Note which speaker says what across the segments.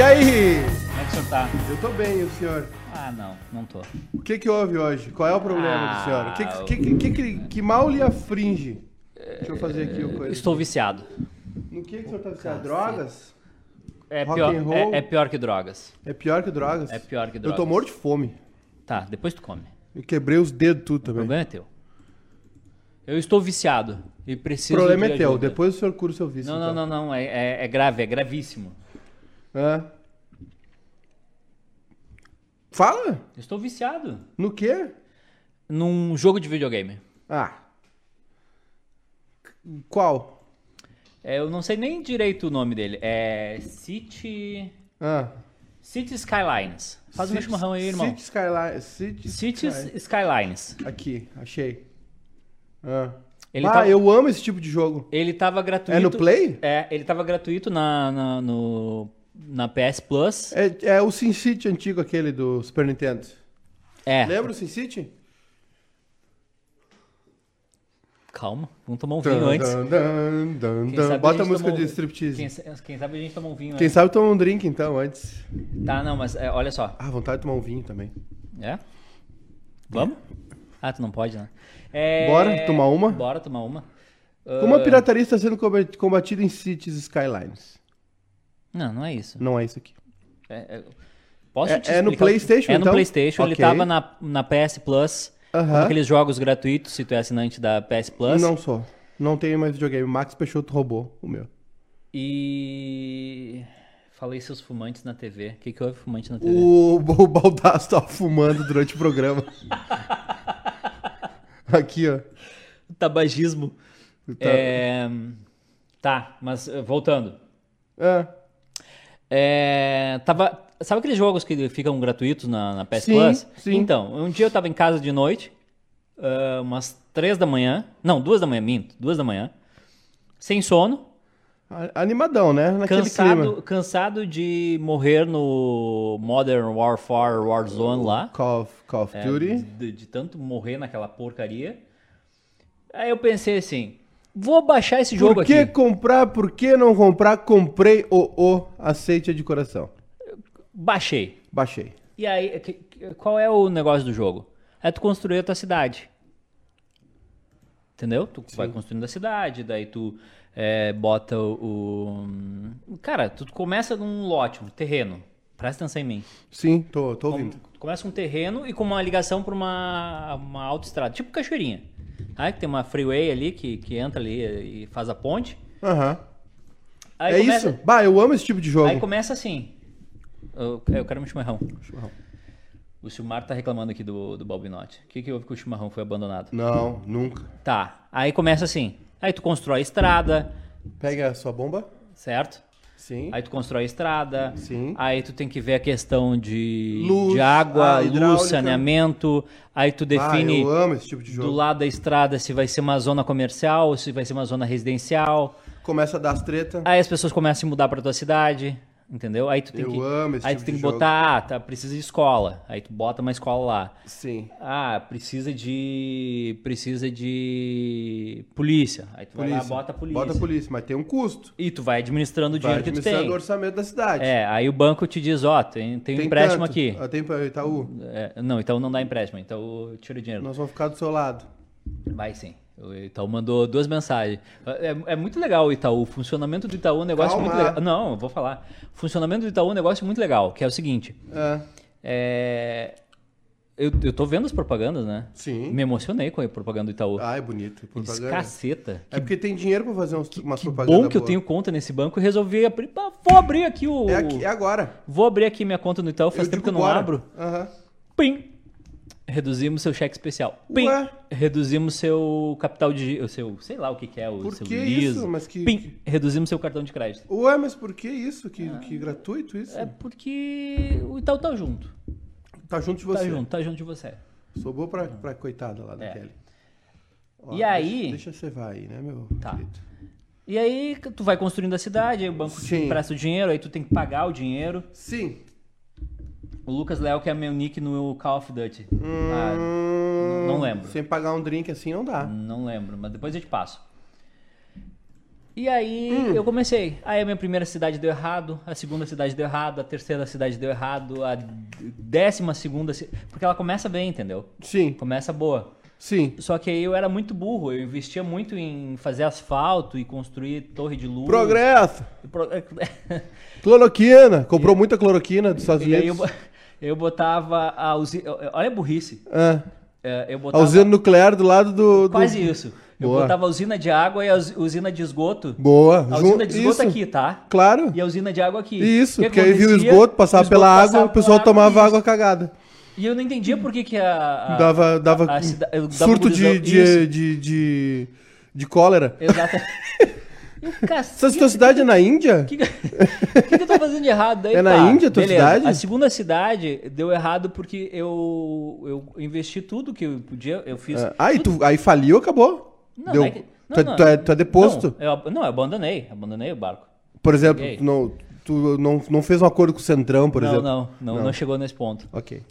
Speaker 1: E aí?
Speaker 2: Como é que o senhor tá?
Speaker 1: Eu tô bem, e o senhor?
Speaker 2: Ah, não, não tô.
Speaker 1: O que que houve hoje? Qual é o problema
Speaker 2: Ah,
Speaker 1: do senhor? O que que, que, que, que, que mal lhe afringe? Deixa eu fazer aqui o coisa.
Speaker 2: Estou viciado.
Speaker 1: No que que o senhor tá viciado? Drogas?
Speaker 2: É
Speaker 1: Rock
Speaker 2: pior,
Speaker 1: and roll?
Speaker 2: é, é pior que drogas.
Speaker 1: É pior que drogas?
Speaker 2: É pior que
Speaker 1: Eu
Speaker 2: drogas.
Speaker 1: tô morto de fome.
Speaker 2: Tá, depois tu come.
Speaker 1: Eu quebrei os dedos tudo
Speaker 2: O
Speaker 1: também.
Speaker 2: problema é teu. Eu estou viciado e
Speaker 1: O
Speaker 2: preciso
Speaker 1: problema
Speaker 2: de
Speaker 1: é teu.
Speaker 2: ajuda.
Speaker 1: Depois o senhor cura o seu vício.
Speaker 2: Não, não,
Speaker 1: então.
Speaker 2: não, não. É, é- é grave, é gravíssimo.
Speaker 1: É. Fala?
Speaker 2: Estou viciado
Speaker 1: No quê?
Speaker 2: num jogo de videogame.
Speaker 1: Ah. Qual?
Speaker 2: É, eu não sei nem direito o nome dele. É City.
Speaker 1: Ah.
Speaker 2: City Skylines. Faz um
Speaker 1: City-
Speaker 2: chimarrão aí, irmão.
Speaker 1: City Skyline. City,
Speaker 2: Cities
Speaker 1: Sky-
Speaker 2: Skylines.
Speaker 1: Aqui, achei. Ah.
Speaker 2: Ele
Speaker 1: ah,
Speaker 2: tá-
Speaker 1: eu amo esse tipo de jogo.
Speaker 2: Ele tava gratuito.
Speaker 1: É no Play?
Speaker 2: É, ele tava gratuito na, na, no, na PS Plus.
Speaker 1: É, é o Sin City antigo, aquele do Super Nintendo.
Speaker 2: É.
Speaker 1: Lembra o Sin City?
Speaker 2: Calma, vamos tomar um vinho antes. Quem sabe a
Speaker 1: Bota a
Speaker 2: gente
Speaker 1: música de striptease.
Speaker 2: Quem,
Speaker 1: Quem,
Speaker 2: sa- quem sabe a gente toma um vinho
Speaker 1: sabe
Speaker 2: antes.
Speaker 1: toma um drink então antes.
Speaker 2: Tá, não, mas é, olha só.
Speaker 1: Ah, vontade de tomar um vinho também.
Speaker 2: É? Vamos? Ah, tu não pode, né? É,
Speaker 1: Bora tomar uma?
Speaker 2: Bora tomar uma.
Speaker 1: Como a
Speaker 2: Ah,
Speaker 1: pirataria está sendo combat- combatida em Cities Skylines?
Speaker 2: Não, não é isso.
Speaker 1: Não é isso aqui.
Speaker 2: É, é- Posso
Speaker 1: É-
Speaker 2: te
Speaker 1: é no? PlayStation,
Speaker 2: É no
Speaker 1: então?
Speaker 2: PlayStation. Ele
Speaker 1: Ok.
Speaker 2: tava na, na PS Plus. Com aqueles jogos gratuitos, se tu é assinante da PS Plus.
Speaker 1: Não sou. Não tenho mais videogame. Max Peixoto roubou o meu.
Speaker 2: E. Falei seus fumantes na TV. O que, que houve fumante na TV?
Speaker 1: O, o Baldaço tava fumando durante o programa. Aqui, ó.
Speaker 2: Tabagismo.
Speaker 1: Tá.
Speaker 2: É, Tá, mas eh, voltando.
Speaker 1: É.
Speaker 2: É, tava, sabe aqueles jogos que ficam gratuitos na, na PS
Speaker 1: Sim,
Speaker 2: Plus?
Speaker 1: sim.
Speaker 2: Então, um dia eu tava em casa de noite, ah, umas três da manhã. Não, duas da manhã, minto, duas da manhã. Sem sono,
Speaker 1: Animadão, né? Naquele
Speaker 2: cansado,
Speaker 1: clima.
Speaker 2: cansado de morrer no Modern Warfare Warzone lá.
Speaker 1: Call of, Call of
Speaker 2: É,
Speaker 1: Duty.
Speaker 2: de, de tanto morrer naquela porcaria. Aí eu pensei assim, vou baixar esse jogo
Speaker 1: Por que
Speaker 2: aqui.
Speaker 1: comprar? Por que não comprar? Comprei o o aceite de coração.
Speaker 2: Baixei.
Speaker 1: Baixei.
Speaker 2: E aí, qual é o negócio do jogo? É tu construir a tua cidade. Entendeu? Tu vai construindo a cidade, daí tu é, bota o, o- Cara, tu começa num lote, um terreno. Presta atenção em mim.
Speaker 1: Sim, tô, tô ouvindo.
Speaker 2: Tu começa um terreno e com uma ligação para uma, uma autoestrada, tipo Cachoeirinha. Aí que tem uma freeway ali que, que entra ali e faz a ponte.
Speaker 1: Aham.
Speaker 2: Aí
Speaker 1: É
Speaker 2: começa,
Speaker 1: isso? Bah, eu amo esse tipo de jogo.
Speaker 2: Aí começa assim. Eu, eu quero um chimarrão.
Speaker 1: Chimarrão.
Speaker 2: O Silmar tá reclamando aqui do, do Balbinote. O que, que houve que o chimarrão foi abandonado?
Speaker 1: Não, nunca.
Speaker 2: Tá. Aí começa assim. Aí tu constrói a estrada,
Speaker 1: Pega a sua bomba.
Speaker 2: certo?
Speaker 1: Sim.
Speaker 2: Aí tu constrói a estrada.
Speaker 1: Sim.
Speaker 2: Aí tu tem que ver a questão de,
Speaker 1: Luz,
Speaker 2: de água,
Speaker 1: ah,
Speaker 2: luz, saneamento. Aí tu define
Speaker 1: Ah, amo esse tipo de
Speaker 2: do lado da estrada se vai ser uma zona comercial ou se vai ser uma zona residencial.
Speaker 1: Começa a dar as treta.
Speaker 2: Aí as pessoas começam a mudar pra tua cidade, entendeu? Aí tu tem
Speaker 1: Eu
Speaker 2: que
Speaker 1: amo esse
Speaker 2: aí
Speaker 1: tipo
Speaker 2: tu tem que
Speaker 1: jogo.
Speaker 2: botar, ah, tá, precisa de escola. Aí tu bota uma escola lá.
Speaker 1: Sim.
Speaker 2: Ah, precisa de precisa de polícia. Aí tu vai lá, bota a polícia.
Speaker 1: Bota a polícia, mas tem um custo.
Speaker 2: E tu vai administrando o dinheiro que tu
Speaker 1: administrando
Speaker 2: tem.
Speaker 1: o orçamento da cidade.
Speaker 2: É, aí o banco te diz, ó, tem, tem um
Speaker 1: Tem
Speaker 2: empréstimo
Speaker 1: tanto.
Speaker 2: aqui.
Speaker 1: Ah, tem pra Itaú.
Speaker 2: É, não, então não dá empréstimo, então tira o dinheiro.
Speaker 1: Nós vamos ficar do seu lado.
Speaker 2: Vai sim. O Itaú mandou duas mensagens. É, é muito legal o Itaú. O funcionamento do Itaú é um negócio
Speaker 1: Calma.
Speaker 2: muito legal. Não, eu vou falar. O funcionamento do Itaú é um negócio muito legal, que é o seguinte.
Speaker 1: É.
Speaker 2: É... Eu, eu tô vendo as propagandas, né?
Speaker 1: Sim.
Speaker 2: Me emocionei com a propaganda do Itaú.
Speaker 1: Ah, é bonito.
Speaker 2: Eu. Caceta.
Speaker 1: É porque tem dinheiro pra fazer uns, umas
Speaker 2: Que
Speaker 1: propagandas
Speaker 2: bom que eu
Speaker 1: boas.
Speaker 2: tenho conta nesse banco e resolvi abrir. Vou abrir aqui o.
Speaker 1: É, aqui, é agora.
Speaker 2: Vou abrir aqui minha conta no Itaú, faz tempo
Speaker 1: digo
Speaker 2: que eu não
Speaker 1: bora.
Speaker 2: abro.
Speaker 1: Aham.
Speaker 2: Pim! Reduzimos seu cheque especial. Pim!
Speaker 1: Ué?
Speaker 2: Reduzimos seu capital de. O seu. Sei lá o que, que é, o
Speaker 1: Por
Speaker 2: seu
Speaker 1: que
Speaker 2: liso.
Speaker 1: isso? Mas que-
Speaker 2: Pim! Reduzimos seu cartão de crédito.
Speaker 1: Ué, mas por que isso? Que, que gratuito isso?
Speaker 2: É porque o Itaú tá junto.
Speaker 1: Tá junto de você.
Speaker 2: Tá junto, tá junto de você.
Speaker 1: Sobrou pra, pra coitada lá da
Speaker 2: É.
Speaker 1: Kelly. Ó,
Speaker 2: E
Speaker 1: deixa-
Speaker 2: aí-
Speaker 1: Deixa você vai aí, né, meu
Speaker 2: Tá.
Speaker 1: querido?
Speaker 2: E aí tu vai construindo a cidade, aí o banco te
Speaker 1: Sim.
Speaker 2: empresta o dinheiro, aí tu tem que pagar o dinheiro.
Speaker 1: Sim.
Speaker 2: O Lucas Léo, que é meu nick no Call of Duty. Ah,
Speaker 1: Hum,
Speaker 2: não lembro.
Speaker 1: Sem pagar um drink assim não dá.
Speaker 2: não lembro, mas depois eu te passo. E aí eu comecei. Aí a minha primeira cidade deu errado, a segunda cidade deu errado, a terceira cidade deu errado, a décima segunda. Porque ela começa bem, entendeu?
Speaker 1: Sim,
Speaker 2: Começa boa.
Speaker 1: sim.
Speaker 2: Só que aí eu era muito burro, eu investia muito em fazer asfalto e construir torre de luz.
Speaker 1: Progresso.
Speaker 2: E pro-
Speaker 1: Cloroquina. Comprou muita cloroquina dos Estados
Speaker 2: E aí eu,
Speaker 1: Unidos.
Speaker 2: Eu botava a usina. Olha a burrice.
Speaker 1: Ah,
Speaker 2: É, Eu
Speaker 1: a
Speaker 2: botava
Speaker 1: usina nuclear do lado do... do-
Speaker 2: quase isso. Eu
Speaker 1: Boa.
Speaker 2: botava a usina de água e a us- usina de esgoto.
Speaker 1: Boa.
Speaker 2: A usina de esgoto
Speaker 1: Isso.
Speaker 2: aqui, tá?
Speaker 1: Claro.
Speaker 2: E a usina de água aqui.
Speaker 1: Isso,
Speaker 2: que
Speaker 1: porque aí viu o esgoto, passava
Speaker 2: O esgoto
Speaker 1: pela água,
Speaker 2: passava
Speaker 1: o pessoal
Speaker 2: pela
Speaker 1: tomava
Speaker 2: isso.
Speaker 1: água cagada.
Speaker 2: E eu não entendia por que, que a. a-
Speaker 1: Dava, dava
Speaker 2: a dava
Speaker 1: surto de, de, de, de, de cólera.
Speaker 2: Exato. E o
Speaker 1: Essa
Speaker 2: cacete,
Speaker 1: tua cidade é na Índia?
Speaker 2: O que, que, que que eu tô fazendo de errado daí?
Speaker 1: É na
Speaker 2: tá,
Speaker 1: Índia a tua
Speaker 2: beleza.
Speaker 1: cidade?
Speaker 2: A segunda cidade deu errado porque eu, eu investi tudo que eu podia. Eu fiz.
Speaker 1: Ah, aí, tu, aí faliu, acabou.
Speaker 2: Não,
Speaker 1: Deu.
Speaker 2: não é que- não,
Speaker 1: tu, é-
Speaker 2: não.
Speaker 1: tu é, tu é deposto.
Speaker 2: Não, eu, não, eu abandonei. Abandonei o barco.
Speaker 1: Por exemplo, tu não, tu não, não fez um acordo com o Centrão, por exemplo?
Speaker 2: não, Não.
Speaker 1: não
Speaker 2: chegou nesse ponto.
Speaker 1: Ok.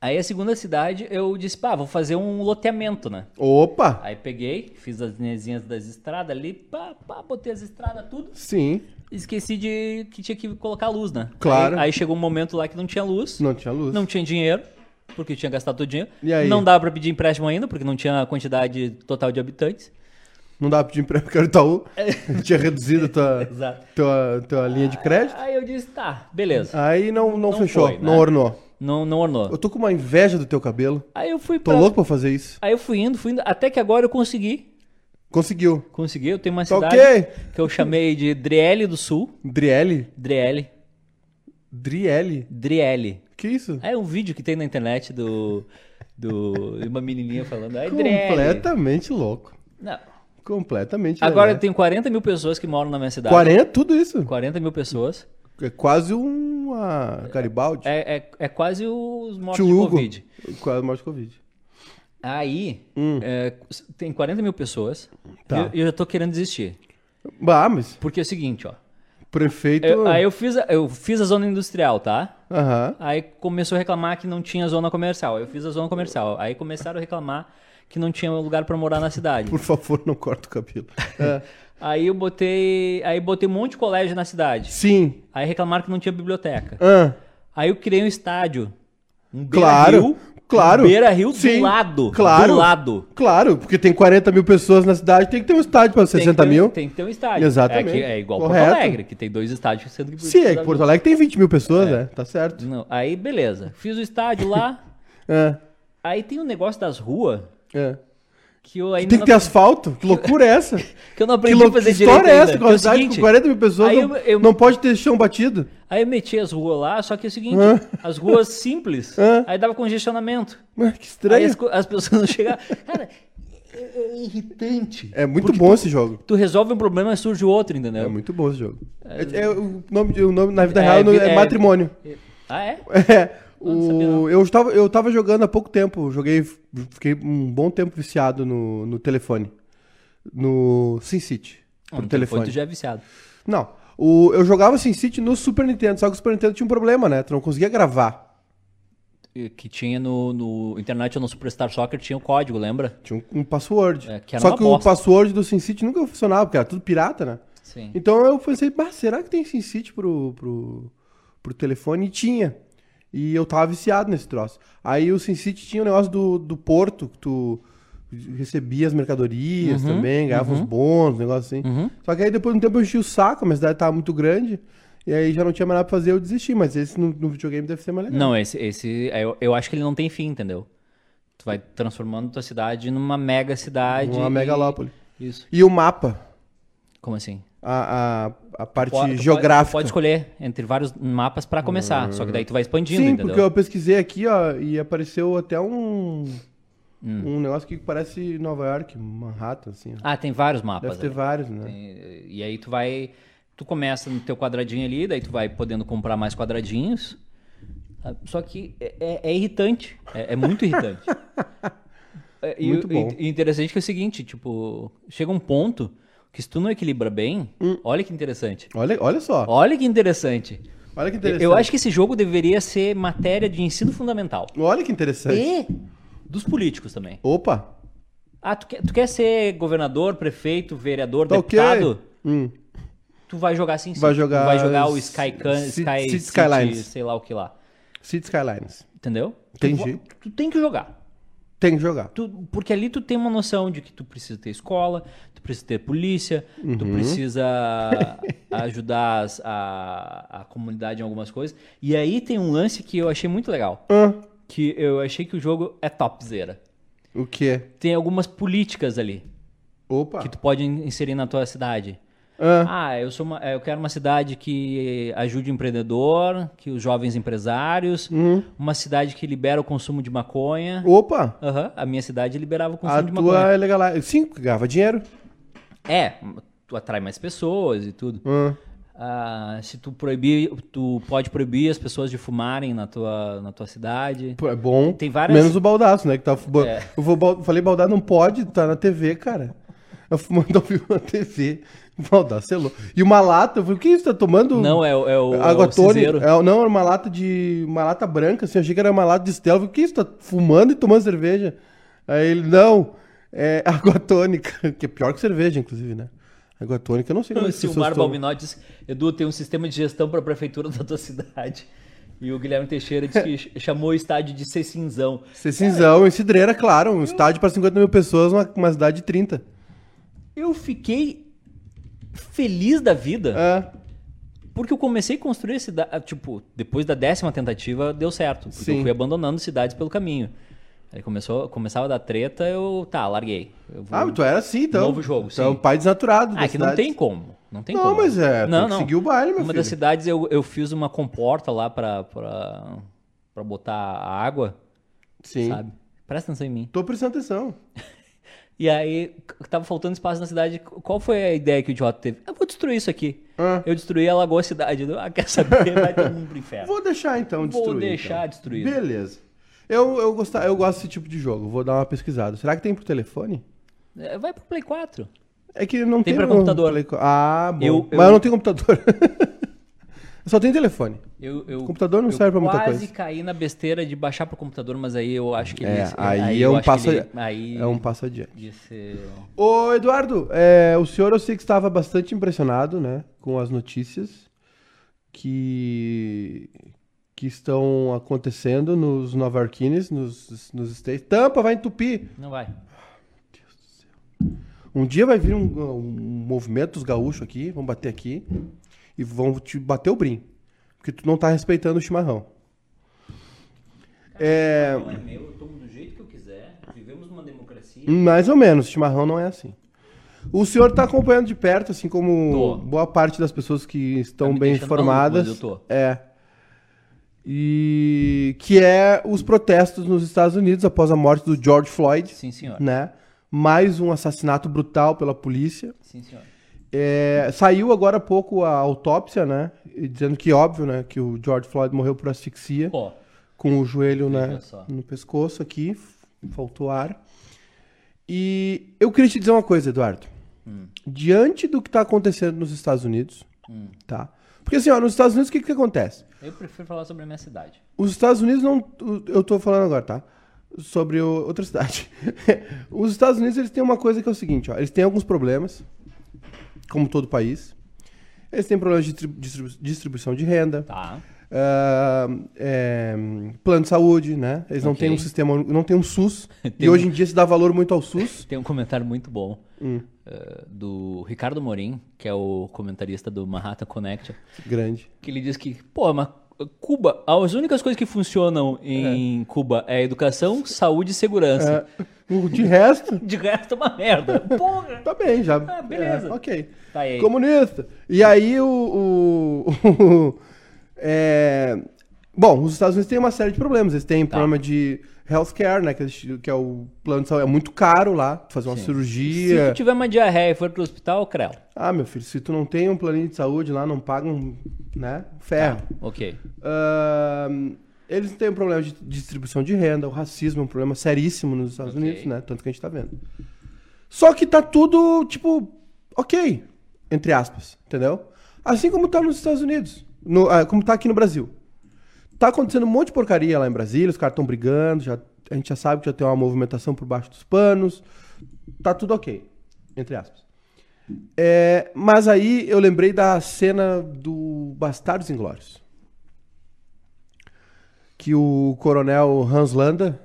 Speaker 2: Aí a segunda cidade eu disse, pá, vou fazer um loteamento, né?
Speaker 1: Opa!
Speaker 2: Aí peguei, fiz as linhazinhas das estradas ali, pá, pá, botei as estradas tudo.
Speaker 1: Sim,
Speaker 2: Esqueci de que tinha que colocar luz, né?
Speaker 1: Claro.
Speaker 2: Aí, aí chegou um momento lá que não tinha luz,
Speaker 1: não tinha luz.
Speaker 2: não tinha dinheiro, porque tinha gastado todo o dinheiro.
Speaker 1: E aí?
Speaker 2: Não dava pra pedir empréstimo ainda, porque não tinha a quantidade total de habitantes.
Speaker 1: Não dá pra pedir empréstimo, porque era Itaú. tinha reduzido a tua, tua, tua linha de crédito.
Speaker 2: Aí eu disse, tá, beleza.
Speaker 1: Aí não, não,
Speaker 2: Não
Speaker 1: fechou,
Speaker 2: foi, né?
Speaker 1: não ornou.
Speaker 2: Não, não ornou.
Speaker 1: Eu tô com uma inveja do teu cabelo.
Speaker 2: Aí eu fui
Speaker 1: Tô
Speaker 2: pra...
Speaker 1: louco pra fazer isso.
Speaker 2: Aí eu fui indo, fui indo, até que agora eu consegui.
Speaker 1: Conseguiu.
Speaker 2: Consegui, eu tenho uma
Speaker 1: Tá
Speaker 2: cidade
Speaker 1: ok.
Speaker 2: que eu chamei de Driele do Sul.
Speaker 1: Driele?
Speaker 2: Driele.
Speaker 1: Driele?
Speaker 2: Driele.
Speaker 1: Que isso?
Speaker 2: É um vídeo que tem na internet do. do de uma menininha falando. Ai, Driele.
Speaker 1: Completamente louco.
Speaker 2: Não.
Speaker 1: Completamente
Speaker 2: Agora
Speaker 1: legal.
Speaker 2: tem 40 mil pessoas que moram na minha cidade.
Speaker 1: 40, tudo isso.
Speaker 2: 40 mil pessoas.
Speaker 1: É quase uma Garibaldi.
Speaker 2: É, é, é quase os mortos
Speaker 1: Tio
Speaker 2: de
Speaker 1: Hugo.
Speaker 2: Covid.
Speaker 1: Quase morte de Covid.
Speaker 2: Aí,
Speaker 1: Hum.
Speaker 2: é, tem 40 mil pessoas.
Speaker 1: Tá.
Speaker 2: E eu, eu já tô querendo desistir.
Speaker 1: Bah, mas
Speaker 2: Porque é o seguinte, ó.
Speaker 1: prefeito.
Speaker 2: Eu- aí eu fiz, a, eu fiz a zona industrial, tá?
Speaker 1: Aham.
Speaker 2: Aí começou a reclamar que não tinha zona comercial. Eu fiz a zona comercial. Aí começaram a reclamar que não tinha lugar pra morar na cidade.
Speaker 1: Por favor, não corta o cabelo. É.
Speaker 2: Aí eu botei, aí botei um monte de colégio na cidade.
Speaker 1: Sim.
Speaker 2: Aí reclamaram que não tinha biblioteca.
Speaker 1: Ah,
Speaker 2: Aí eu criei um estádio. Um
Speaker 1: Claro,
Speaker 2: Beira-Rio.
Speaker 1: claro.
Speaker 2: Um Beira-Rio
Speaker 1: Sim,
Speaker 2: do lado.
Speaker 1: claro.
Speaker 2: Do lado.
Speaker 1: claro, porque tem 40 mil pessoas na cidade, tem que ter um estádio para
Speaker 2: Tem que
Speaker 1: 60
Speaker 2: ter- um-
Speaker 1: mil.
Speaker 2: Tem que ter um estádio.
Speaker 1: Exatamente.
Speaker 2: É, que é igual
Speaker 1: Correto.
Speaker 2: Porto Alegre, que tem dois estádios sendo que
Speaker 1: Sim, é que Porto Alegre tem 20 mil pessoas, né? Tá certo.
Speaker 2: Não, aí beleza. Fiz o estádio lá.
Speaker 1: É,
Speaker 2: aí tem um negócio das ruas
Speaker 1: é.
Speaker 2: Que eu ainda
Speaker 1: Tem que ter asfalto? Que loucura é essa?
Speaker 2: que eu não
Speaker 1: Que,
Speaker 2: aprendi
Speaker 1: lou...
Speaker 2: a fazer
Speaker 1: que história
Speaker 2: direito
Speaker 1: é essa? Com
Speaker 2: Que é seguinte,
Speaker 1: com 40 mil pessoas
Speaker 2: aí
Speaker 1: não,
Speaker 2: eu- eu-
Speaker 1: não pode ter chão batido?
Speaker 2: Aí eu meti as ruas lá, só que é o seguinte,
Speaker 1: Hã?
Speaker 2: as ruas simples,
Speaker 1: Hã?
Speaker 2: aí dava congestionamento.
Speaker 1: Ué, que
Speaker 2: Aí
Speaker 1: estranho.
Speaker 2: as, co- as pessoas não chegavam. Cara, é, é irritante.
Speaker 1: É muito bom esse jogo.
Speaker 2: Tu resolve um problema e surge outro, entendeu?
Speaker 1: É muito bom esse jogo. É, é o, nome, o nome na vida
Speaker 2: É,
Speaker 1: real é,
Speaker 2: é-
Speaker 1: matrimônio.
Speaker 2: Ah, é?
Speaker 1: É. O, eu, estava, eu tava jogando há pouco tempo. Joguei. Fiquei um bom tempo viciado no, no telefone. No SimCity. Pro
Speaker 2: Não,
Speaker 1: telefone.
Speaker 2: Tu já é viciado.
Speaker 1: Não. O, eu jogava SimCity no Super Nintendo, só que o Super Nintendo tinha um problema, né? Tu não conseguia gravar.
Speaker 2: Que tinha no, no internet ou no Superstar Soccer, tinha o código, lembra?
Speaker 1: Tinha um, um password.
Speaker 2: É, que
Speaker 1: só que
Speaker 2: bosta.
Speaker 1: o password do SimCity nunca funcionava, porque era tudo pirata, né?
Speaker 2: Sim.
Speaker 1: Então eu pensei, será que tem SimCity pro, pro, pro telefone? E tinha. E eu tava viciado nesse troço. Aí o SimCity tinha o negócio do, do porto, que tu recebia as mercadorias
Speaker 2: Uhum,
Speaker 1: também, ganhava uns bônus, um negócio assim.
Speaker 2: Uhum.
Speaker 1: Só que aí depois de um tempo eu enchi o saco, a minha cidade tava muito grande, e aí já não tinha mais nada pra fazer, eu desisti. Mas esse no, no videogame deve ser mais legal.
Speaker 2: Não, esse, esse eu, eu acho que ele não tem fim, entendeu? Tu vai transformando tua cidade numa mega cidade.
Speaker 1: Uma
Speaker 2: e-
Speaker 1: megalópole.
Speaker 2: Isso.
Speaker 1: E o mapa,
Speaker 2: Como assim?
Speaker 1: A, a, a parte
Speaker 2: Pode- tu
Speaker 1: geográfica.
Speaker 2: Pode, pode escolher entre vários mapas pra começar, só que daí tu vai expandindo,
Speaker 1: Sim,
Speaker 2: entendeu?
Speaker 1: porque eu pesquisei aqui, ó, e apareceu até um.
Speaker 2: Hum.
Speaker 1: Um negócio que parece Nova York, Manhattan, assim.
Speaker 2: Ah, tem vários mapas.
Speaker 1: Deve ter
Speaker 2: ali.
Speaker 1: vários, né?
Speaker 2: Tem- e aí tu vai. Tu começa no teu quadradinho ali, daí tu vai podendo comprar mais quadradinhos. Ah, Só que é, é- é irritante. É, é muito irritante. É, e
Speaker 1: Muito
Speaker 2: o-
Speaker 1: bom.
Speaker 2: E, e interessante que é o seguinte, tipo, chega um ponto que se tu não equilibra bem,
Speaker 1: Hum.
Speaker 2: olha que interessante.
Speaker 1: Olha, olha só.
Speaker 2: Olha que interessante.
Speaker 1: Olha que interessante.
Speaker 2: Eu acho que esse jogo deveria ser matéria de ensino fundamental.
Speaker 1: Olha que interessante.
Speaker 2: E dos políticos também.
Speaker 1: Opa!
Speaker 2: Ah, tu quer, tu quer ser governador, prefeito, vereador,
Speaker 1: Tá
Speaker 2: deputado?
Speaker 1: Hum.
Speaker 2: Tu vai jogar sim, sim.
Speaker 1: Vai jogar
Speaker 2: Tu vai jogar o Sky, Can- Sky
Speaker 1: City
Speaker 2: City,
Speaker 1: Skylines.
Speaker 2: sei lá o que lá.
Speaker 1: City Skylines.
Speaker 2: Entendeu?
Speaker 1: Entendi.
Speaker 2: Tu, tu tem que jogar.
Speaker 1: Tem que jogar.
Speaker 2: Tu- porque ali tu tem uma noção de que tu precisa ter escola, tu precisa ter polícia, tu
Speaker 1: Uhum.
Speaker 2: precisa ajudar as- a, a comunidade em algumas coisas. E aí tem um lance que eu achei muito legal. Que eu achei que o jogo é topzera.
Speaker 1: o que?
Speaker 2: Tem algumas políticas ali
Speaker 1: Opa.
Speaker 2: que tu pode in- inserir na tua cidade.
Speaker 1: Ah,
Speaker 2: Ah, eu, sou uma- eu quero uma cidade que ajude o empreendedor, que os jovens empresários,
Speaker 1: Uhum.
Speaker 2: uma cidade que libera o consumo de maconha.
Speaker 1: Opa.
Speaker 2: Aham, a minha cidade liberava o consumo
Speaker 1: A
Speaker 2: de
Speaker 1: tua
Speaker 2: maconha.
Speaker 1: é legal. Sim, ganhava dinheiro.
Speaker 2: É, tu atrai mais pessoas e tudo.
Speaker 1: Ah,
Speaker 2: Ah, se tu proibir, tu pode proibir as pessoas de fumarem na tua, na tua cidade.
Speaker 1: é bom.
Speaker 2: Tem várias-
Speaker 1: Menos o baldaço, né? Que tá,
Speaker 2: É.
Speaker 1: Eu vou, falei baldaço, não pode, tá na TV, cara. Eu fumando ao vivo na TV. Baldaço é louco. E uma lata, eu falei, o que isso? Tá tomando
Speaker 2: Não, é, o- é o,
Speaker 1: água
Speaker 2: é o
Speaker 1: tônica?
Speaker 2: cinzeiro.
Speaker 1: É, não, era uma lata de. Uma lata branca, assim. Eu achei que era uma lata de Stella. Eu falei, o que isso? Tá fumando e tomando cerveja? Aí ele, não, é água tônica. Que é pior que cerveja, inclusive, né? Água tônica, eu não sei como
Speaker 2: O
Speaker 1: as pessoas
Speaker 2: Silmar
Speaker 1: tomam.
Speaker 2: Disse, Edu, tem um sistema de gestão para a prefeitura da tua cidade. E o Guilherme Teixeira disse que ch- chamou o estádio de ser cinzão.
Speaker 1: Ser cinzão, em Cidreira, claro. Um estádio para 50 mil pessoas, uma, uma cidade de 30.
Speaker 2: Eu fiquei feliz da vida,
Speaker 1: É.
Speaker 2: porque eu comecei a construir a cidade, tipo, depois da décima tentativa deu certo, porque
Speaker 1: Sim.
Speaker 2: eu fui abandonando cidades pelo caminho. Aí começou, começava a dar treta, eu, tá, larguei. Eu vou-
Speaker 1: Ah, mas tu era assim, então.
Speaker 2: Novo jogo,
Speaker 1: é um
Speaker 2: sim.
Speaker 1: pai desnaturado.
Speaker 2: Ah,
Speaker 1: da
Speaker 2: que não tem como. Não tem
Speaker 1: Não,
Speaker 2: como.
Speaker 1: mas é, tem que seguir o baile, meu
Speaker 2: Uma
Speaker 1: filho.
Speaker 2: das cidades eu, eu fiz uma comporta lá pra, pra, pra botar água,
Speaker 1: Sim.
Speaker 2: sabe? Presta atenção em mim.
Speaker 1: Tô prestando atenção.
Speaker 2: E aí, tava faltando espaço na cidade. Qual foi a ideia que o idiota teve? Eu vou destruir isso aqui.
Speaker 1: Ah.
Speaker 2: Eu destruí a Lagoa Cidade. Ah, quer saber? Vai todo mundo pro inferno.
Speaker 1: Vou deixar então
Speaker 2: Vou
Speaker 1: destruir.
Speaker 2: deixar
Speaker 1: então.
Speaker 2: destruído.
Speaker 1: Beleza. Eu, eu, gostar, eu gosto desse tipo de jogo. Vou dar uma pesquisada. Será que tem pro telefone?
Speaker 2: É, Vai pro Play 4.
Speaker 1: É que não tem,
Speaker 2: Tem pra computador.
Speaker 1: Play Ah, bom.
Speaker 2: Eu-
Speaker 1: Mas
Speaker 2: eu-
Speaker 1: eu não tenho computador. eu só tenho telefone.
Speaker 2: Eu, eu,
Speaker 1: Computador não
Speaker 2: eu
Speaker 1: serve pra muita
Speaker 2: quase
Speaker 1: coisa.
Speaker 2: caí na besteira de baixar pro computador, mas aí eu acho que
Speaker 1: É,
Speaker 2: ele-
Speaker 1: aí, é
Speaker 2: eu
Speaker 1: um passo,
Speaker 2: ele- aí
Speaker 1: é um passo adiante.
Speaker 2: ia ser-
Speaker 1: Ô, Eduardo, é, o senhor eu sei que estava bastante impressionado, né, com as notícias que, que estão acontecendo nos Nova Yorkines, nos, nos States. Tampa vai entupir.
Speaker 2: Não vai.
Speaker 1: Um dia vai vir um, um movimento dos gaúchos aqui, vão bater aqui e vão te bater o brim. Porque tu não tá respeitando o chimarrão. É,
Speaker 2: Não é meu, eu tomo do jeito que eu quiser. Vivemos numa democracia.
Speaker 1: mais ou menos, chimarrão não é assim. O senhor tá acompanhando de perto, assim como
Speaker 2: Tô.
Speaker 1: boa parte das pessoas que estão
Speaker 2: Tá
Speaker 1: bem informadas.
Speaker 2: maluco, eu tô.
Speaker 1: É. E que é os protestos nos Estados Unidos após a morte do George Floyd,
Speaker 2: Sim, senhor.
Speaker 1: né? Mais um assassinato brutal pela polícia.
Speaker 2: Sim, senhor.
Speaker 1: É, saiu agora há pouco a autópsia, né? Dizendo que óbvio, né? Que o George Floyd morreu por asfixia,
Speaker 2: Ó,
Speaker 1: com o joelho né, no pescoço aqui, faltou ar. E eu queria te dizer uma coisa, Eduardo.
Speaker 2: Hum.
Speaker 1: Diante do que está acontecendo nos Estados Unidos, tá? Porque assim, ó, nos Estados Unidos o que, que acontece?
Speaker 2: eu prefiro falar sobre a minha cidade.
Speaker 1: Os Estados Unidos não. Eu tô falando agora, tá? Sobre o- outra cidade. Os Estados Unidos eles têm uma coisa que é o seguinte, ó. Eles têm alguns problemas, como todo país. Eles têm problemas de distribu- distribu- distribuição de renda,
Speaker 2: Tá.
Speaker 1: ah, é, plano de saúde, né? Eles não
Speaker 2: Ok.
Speaker 1: têm um sistema, não têm um SUS. e
Speaker 2: Tem um-
Speaker 1: hoje em dia se dá valor muito ao SUS.
Speaker 2: Tem um comentário muito bom
Speaker 1: Hum.
Speaker 2: eh, do Ricardo Morim, que é o comentarista do Manhattan Connection,
Speaker 1: Grande.
Speaker 2: que ele diz que, pô, mas Cuba, as únicas coisas que funcionam em Cuba é educação, saúde e segurança.
Speaker 1: É, o de resto,
Speaker 2: De resto é uma merda. Porra!
Speaker 1: tá bem, já.
Speaker 2: Ah, beleza.
Speaker 1: É, ok.
Speaker 2: Tá aí.
Speaker 1: Comunista. E aí o. o- o- é, bom, os Estados Unidos têm uma série de problemas. Eles têm
Speaker 2: Tá.
Speaker 1: problema de healthcare, né? Que, eles- que é o plano de saúde. É muito caro lá, fazer uma
Speaker 2: Se
Speaker 1: cirurgia.
Speaker 2: tu tiver uma diarreia e for pro hospital, creu.
Speaker 1: Ah, meu filho, se tu não tem um planinho de saúde lá, não pagam, né? Ferro.
Speaker 2: Ok.
Speaker 1: Ahn, eles têm um problema de distribuição de renda, o racismo é um problema seríssimo nos Estados
Speaker 2: Ok.
Speaker 1: Unidos, né? Tanto que a gente tá vendo. Só que tá tudo, tipo, ok, entre aspas, entendeu? Assim como tá nos Estados Unidos, no- ah, como tá aqui no Brasil. Tá acontecendo um monte de porcaria lá em Brasília, os caras estão brigando, já, a gente já sabe que já tem uma movimentação por baixo dos panos, Tá tudo ok, entre aspas. É, mas aí eu lembrei da cena do Bastardos Inglórios. Que o coronel Hans Landa,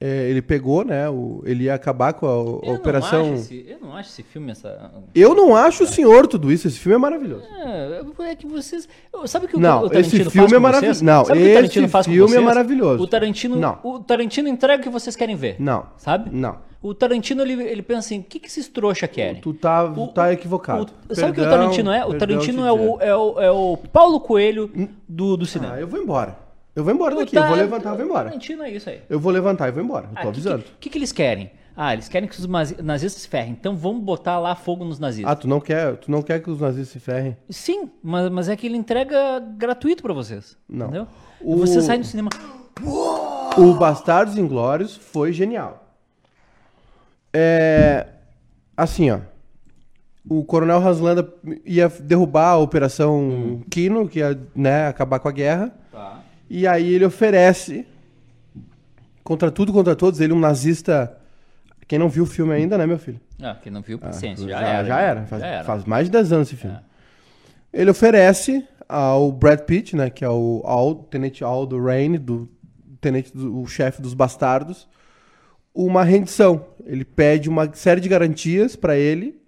Speaker 1: é, ele pegou, né? o- ele ia acabar com a, a operação.
Speaker 2: Esse, eu não acho esse filme essa.
Speaker 1: Eu não acho o senhor tudo isso. Esse filme é maravilhoso.
Speaker 2: É, é que vocês. Sabe o que o-
Speaker 1: Não,
Speaker 2: o Tarantino
Speaker 1: esse filme
Speaker 2: faz
Speaker 1: é maravilhoso. Não,
Speaker 2: Sabe
Speaker 1: esse filme é
Speaker 2: vocês?
Speaker 1: maravilhoso.
Speaker 2: O Tarantino,
Speaker 1: Não.
Speaker 2: o Tarantino entrega o que vocês querem ver.
Speaker 1: Não.
Speaker 2: Sabe?
Speaker 1: Não.
Speaker 2: O Tarantino ele, ele pensa assim: o que, que esses trouxa querem?
Speaker 1: Tu tá,
Speaker 2: O-
Speaker 1: tá equivocado.
Speaker 2: O- sabe o que o
Speaker 1: Perdão,
Speaker 2: Tarantino é? O
Speaker 1: perdão
Speaker 2: Tarantino é o, é, o, é o Paulo Coelho do, do cinema.
Speaker 1: Ah, eu vou embora. Eu vou embora
Speaker 2: O
Speaker 1: daqui. Eu vou
Speaker 2: Tar-
Speaker 1: levantar e vou
Speaker 2: O
Speaker 1: embora.
Speaker 2: É isso aí.
Speaker 1: Eu vou levantar e vou embora. Eu tô
Speaker 2: Ah,
Speaker 1: avisando.
Speaker 2: que, que, que eles querem? Ah, eles querem que os nazi- nazistas se ferrem. Então vamos botar lá fogo nos nazistas.
Speaker 1: Ah, tu não quer, tu não quer que os nazistas se ferrem?
Speaker 2: Sim, mas, mas é que ele entrega gratuito pra vocês.
Speaker 1: Não.
Speaker 2: Entendeu?
Speaker 1: O-
Speaker 2: Você sai do cinema.
Speaker 1: O Bastardos Inglórios foi genial. É. Assim, ó. O Coronel Haslanda ia derrubar a Operação
Speaker 2: Hum.
Speaker 1: Kino, que ia né, acabar com a guerra. E aí ele oferece, contra tudo, contra todos, ele um nazista. Quem não viu o filme ainda, né, meu filho?
Speaker 2: Ah, quem não viu, paciência.
Speaker 1: já,
Speaker 2: já, era.
Speaker 1: Já era. Faz,
Speaker 2: Já era. É.
Speaker 1: faz mais de 10 anos esse filme. Ele oferece ao Brad Pitt, né, que é o Al, Tenente Aldo Rain, do tenente do, o chefe dos bastardos, uma rendição. Ele pede uma série de garantias pra ele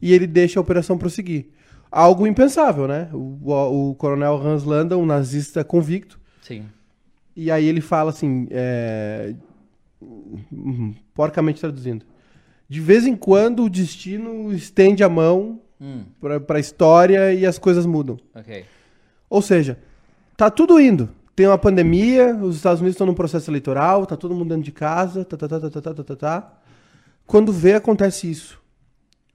Speaker 1: e ele deixa a operação prosseguir. Algo impensável, né? O, o, o coronel Hans Landa, um nazista convicto,
Speaker 2: Sim.
Speaker 1: e aí ele fala assim, é, hum, porcamente traduzindo. De vez em quando o destino estende a mão
Speaker 2: Hum,
Speaker 1: pra, pra história e as coisas mudam.
Speaker 2: ok.
Speaker 1: Ou seja, tá tudo indo. Tem uma pandemia, os Estados Unidos estão num processo eleitoral, tá todo mundo dentro de casa, tá, tá, tá, tá, tá, tá, tá, tá, tá. Quando vê, acontece isso.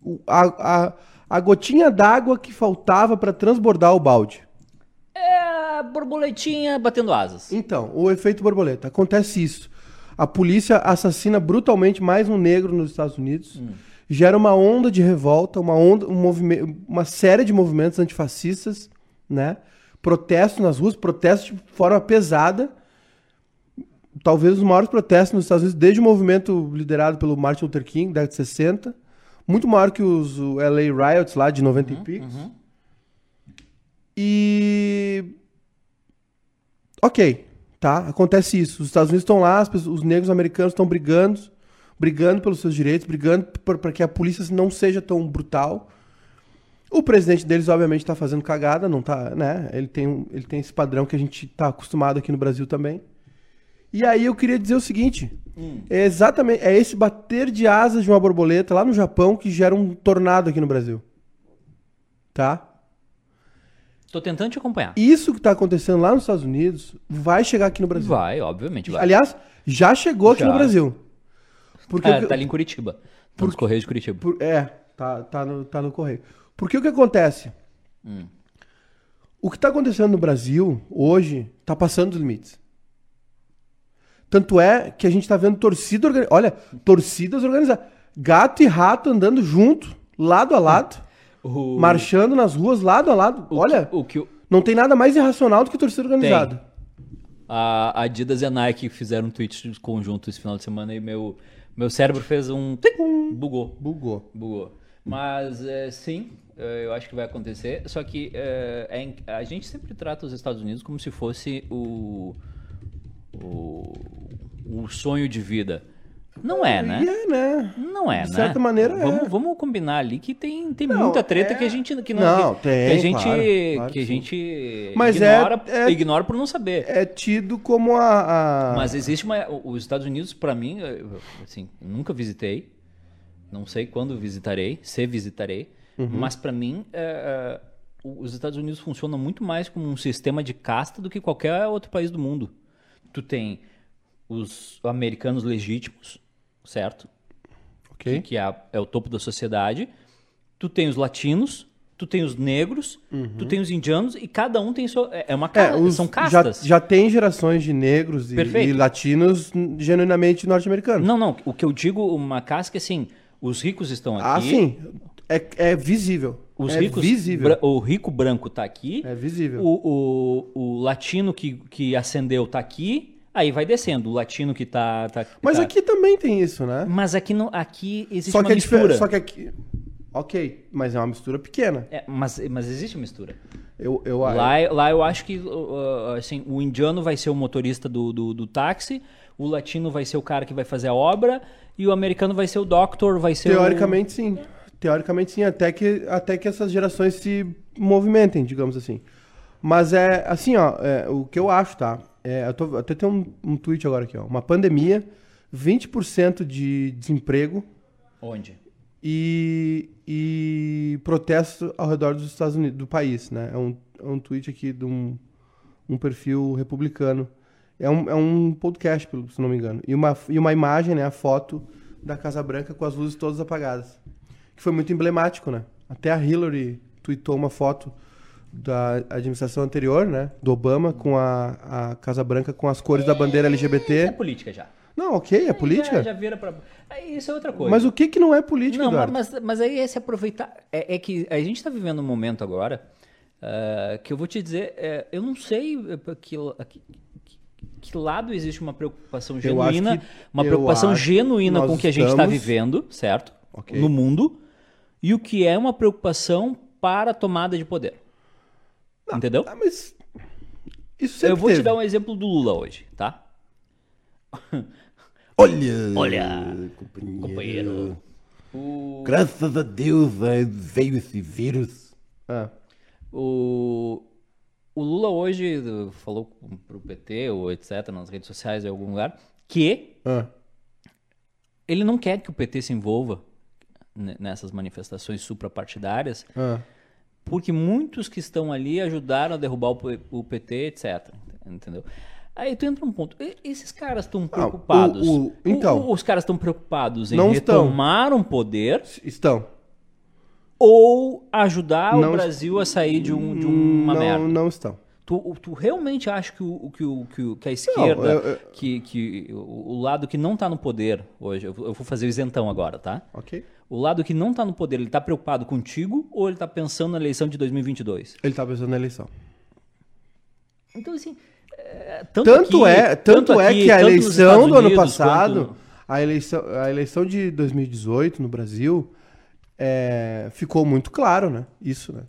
Speaker 1: O- a, a, a gotinha d'água que faltava para transbordar o balde.
Speaker 2: A borboletinha batendo asas.
Speaker 1: Então, o efeito borboleta. Acontece isso. A polícia assassina brutalmente mais um negro nos Estados Unidos. Gera uma onda de revolta, uma onda, um movimento, uma série de movimentos antifascistas, né? Protestos nas ruas, protestos de forma pesada. Talvez os maiores protestos nos Estados Unidos, desde o movimento liderado pelo Martin Luther King, década de 60. Muito maior que os LA Riots lá de 90 e picos. E Ok, tá? Acontece isso. Os Estados Unidos estão lá, os negros americanos estão brigando, brigando pelos seus direitos, brigando para que a polícia não seja tão brutal. O presidente deles, obviamente, está fazendo cagada, não tá, né? Ele tem, ele tem esse padrão que a gente tá acostumado aqui no Brasil também. E aí eu queria dizer o seguinte: é exatamente é esse bater de asas de uma borboleta lá no Japão que gera um tornado aqui no Brasil. Tá?
Speaker 2: Tô tentando te acompanhar.
Speaker 1: Isso que tá acontecendo lá nos Estados Unidos vai chegar aqui no Brasil.
Speaker 2: Vai, obviamente vai.
Speaker 1: Aliás, já chegou aqui
Speaker 2: Já.
Speaker 1: no Brasil. Porque
Speaker 2: Ah, tá ali em Curitiba. Tá nos Correios de Curitiba.
Speaker 1: por- é, tá, tá, no, tá no correio. Porque o que acontece?
Speaker 2: Hum.
Speaker 1: O que tá acontecendo no Brasil hoje tá passando dos limites. Tanto é que a gente tá vendo torcida organizada. Olha, torcidas organizadas. Gato e rato andando junto, lado a lado,
Speaker 2: O,
Speaker 1: marchando nas ruas, lado a lado.
Speaker 2: o
Speaker 1: Olha,
Speaker 2: que- o que
Speaker 1: não tem nada mais irracional do que torcida organizada.
Speaker 2: a Adidas e a Nike fizeram um tweet conjunto esse final de semana e meu, meu cérebro fez um. Bugou.
Speaker 1: Bugou.
Speaker 2: Bugou. Mas é, sim, é, eu acho que vai acontecer. Só que é, é a gente sempre trata os Estados Unidos como se fosse o, o, o sonho de vida. Não é, né?
Speaker 1: É, né?
Speaker 2: Não é,
Speaker 1: De
Speaker 2: né?
Speaker 1: certa maneira, é.
Speaker 2: vamos, vamos combinar ali que tem, tem
Speaker 1: Não,
Speaker 2: muita treta
Speaker 1: é-
Speaker 2: que a gente que não,
Speaker 1: Não,
Speaker 2: que,
Speaker 1: tem,
Speaker 2: que a gente
Speaker 1: claro, claro
Speaker 2: que a gente
Speaker 1: Mas é-
Speaker 2: ignora,
Speaker 1: é-
Speaker 2: ignora por não saber.
Speaker 1: É tido como a. a-
Speaker 2: Mas existe uma. Os Estados Unidos, pra mim, assim, nunca visitei. Não sei quando visitarei, se visitarei.
Speaker 1: Uhum.
Speaker 2: Mas pra mim, é, é, os Estados Unidos funcionam muito mais como um sistema de casta do que qualquer outro país do mundo. Tu tem os americanos legítimos, certo?
Speaker 1: Ok.
Speaker 2: que é, é o topo da sociedade. Tu tem os latinos, tu tem os negros, tu tem os indianos e cada um tem sua. É é uma
Speaker 1: Uhum. É, os-
Speaker 2: são
Speaker 1: já,
Speaker 2: castas.
Speaker 1: já tem gerações de negros e, e latinos genuinamente norte-americanos.
Speaker 2: Não, não. O que eu digo, uma casca é assim: os ricos estão
Speaker 1: Ah,
Speaker 2: aqui.
Speaker 1: sim. É, é visível.
Speaker 2: Os
Speaker 1: é
Speaker 2: ricos,
Speaker 1: visível.
Speaker 2: o rico branco tá aqui.
Speaker 1: É visível.
Speaker 2: O, o, o latino que, que ascendeu tá aqui. Aí vai descendo, o latino que tá. tá
Speaker 1: Mas
Speaker 2: tá-
Speaker 1: aqui também tem isso, né?
Speaker 2: Mas aqui, não, aqui existe
Speaker 1: Só
Speaker 2: uma
Speaker 1: que, é
Speaker 2: mistura.
Speaker 1: diferente. Só que aqui. Ok, mas é uma mistura pequena.
Speaker 2: É, mas, mas existe mistura.
Speaker 1: Eu, eu,
Speaker 2: Lá, lá eu acho que uh, assim, o indiano vai ser o motorista do, do, do táxi, o latino vai ser o cara que vai fazer a obra, e o americano vai ser o doctor, vai ser
Speaker 1: Teoricamente, sim. Teoricamente, sim. Até que, até que essas gerações se movimentem, digamos assim. Mas é assim, ó. é, o que eu acho, tá? É, eu tô, até tem um, um tweet agora aqui, ó. Uma pandemia, 20% de desemprego.
Speaker 2: Onde?
Speaker 1: e, e protesto ao redor dos Estados Unidos, do país, né? É um, é um tweet aqui de um, um perfil republicano. É um, é um podcast, se não me engano. E uma, e uma imagem, né? A foto da Casa Branca com as luzes todas apagadas. Que foi muito emblemático, né? Até a Hillary tweetou uma foto da administração anterior, né? Do Obama, com a, a Casa Branca com as cores da bandeira
Speaker 2: Isso é
Speaker 1: LGBT.
Speaker 2: política já.
Speaker 1: Não, ok, é política.
Speaker 2: Já, já vira pra... Aí Isso é outra coisa.
Speaker 1: Mas o que que não é política,
Speaker 2: Não,
Speaker 1: Eduardo?
Speaker 2: mas, mas aí é se aproveitar. É, é que a gente está vivendo um momento agora ah, que eu vou te dizer, é, eu não sei eh, que, que, que- lado existe uma preocupação genuína,
Speaker 1: que-
Speaker 2: uma preocupação genuína com o que a gente está
Speaker 1: estamos-
Speaker 2: vivendo, certo?
Speaker 1: Ok.
Speaker 2: No mundo, e o que é uma preocupação para a tomada de poder. Entendeu?
Speaker 1: Ah, mas isso sempre
Speaker 2: Eu vou
Speaker 1: teve.
Speaker 2: te dar um exemplo do Lula hoje, tá?
Speaker 3: Olha,
Speaker 2: Olha,
Speaker 3: companheiro,
Speaker 2: companheiro. O,
Speaker 3: Graças a Deus eh, veio esse vírus.
Speaker 1: Ah,
Speaker 2: O, o Lula hoje falou pro PT ou etc, nas redes sociais em algum lugar, que
Speaker 1: ah.
Speaker 2: ele não quer que o PT se envolva ne- nessas manifestações suprapartidárias,
Speaker 1: Ah.
Speaker 2: Porque muitos que estão ali ajudaram a derrubar o, o PT, etc. Entendeu? Aí tu entra um ponto. Esses caras estão preocupados.
Speaker 1: Ah, o- então.
Speaker 2: O- os caras estão preocupados em
Speaker 1: Não estão.
Speaker 2: retomar um poder
Speaker 1: Estão.
Speaker 2: ou ajudar
Speaker 1: Não
Speaker 2: o Brasil a sair de, um, de uma
Speaker 1: não,
Speaker 2: merda.
Speaker 1: não estão.
Speaker 2: Tu, tu realmente acha que, o, que, o, que, o- que a esquerda,
Speaker 1: eu- eu-
Speaker 2: que, que o, o lado que não está no poder hoje, eu vou fazer o isentão agora, tá?
Speaker 1: Ok?
Speaker 2: O lado que não está no poder, ele está preocupado contigo ou ele está pensando na eleição de 2022?
Speaker 1: Ele tá pensando na eleição.
Speaker 2: Então, assim, é, tanto,
Speaker 1: Tanto
Speaker 2: aqui-
Speaker 1: é, tanto é
Speaker 2: aqui,
Speaker 1: que a
Speaker 2: tanto
Speaker 1: eleição do ano passado,
Speaker 2: quanto-
Speaker 1: a eleição, a eleição de 2018 no Brasil, é, ficou muito claro, né? Isso, né?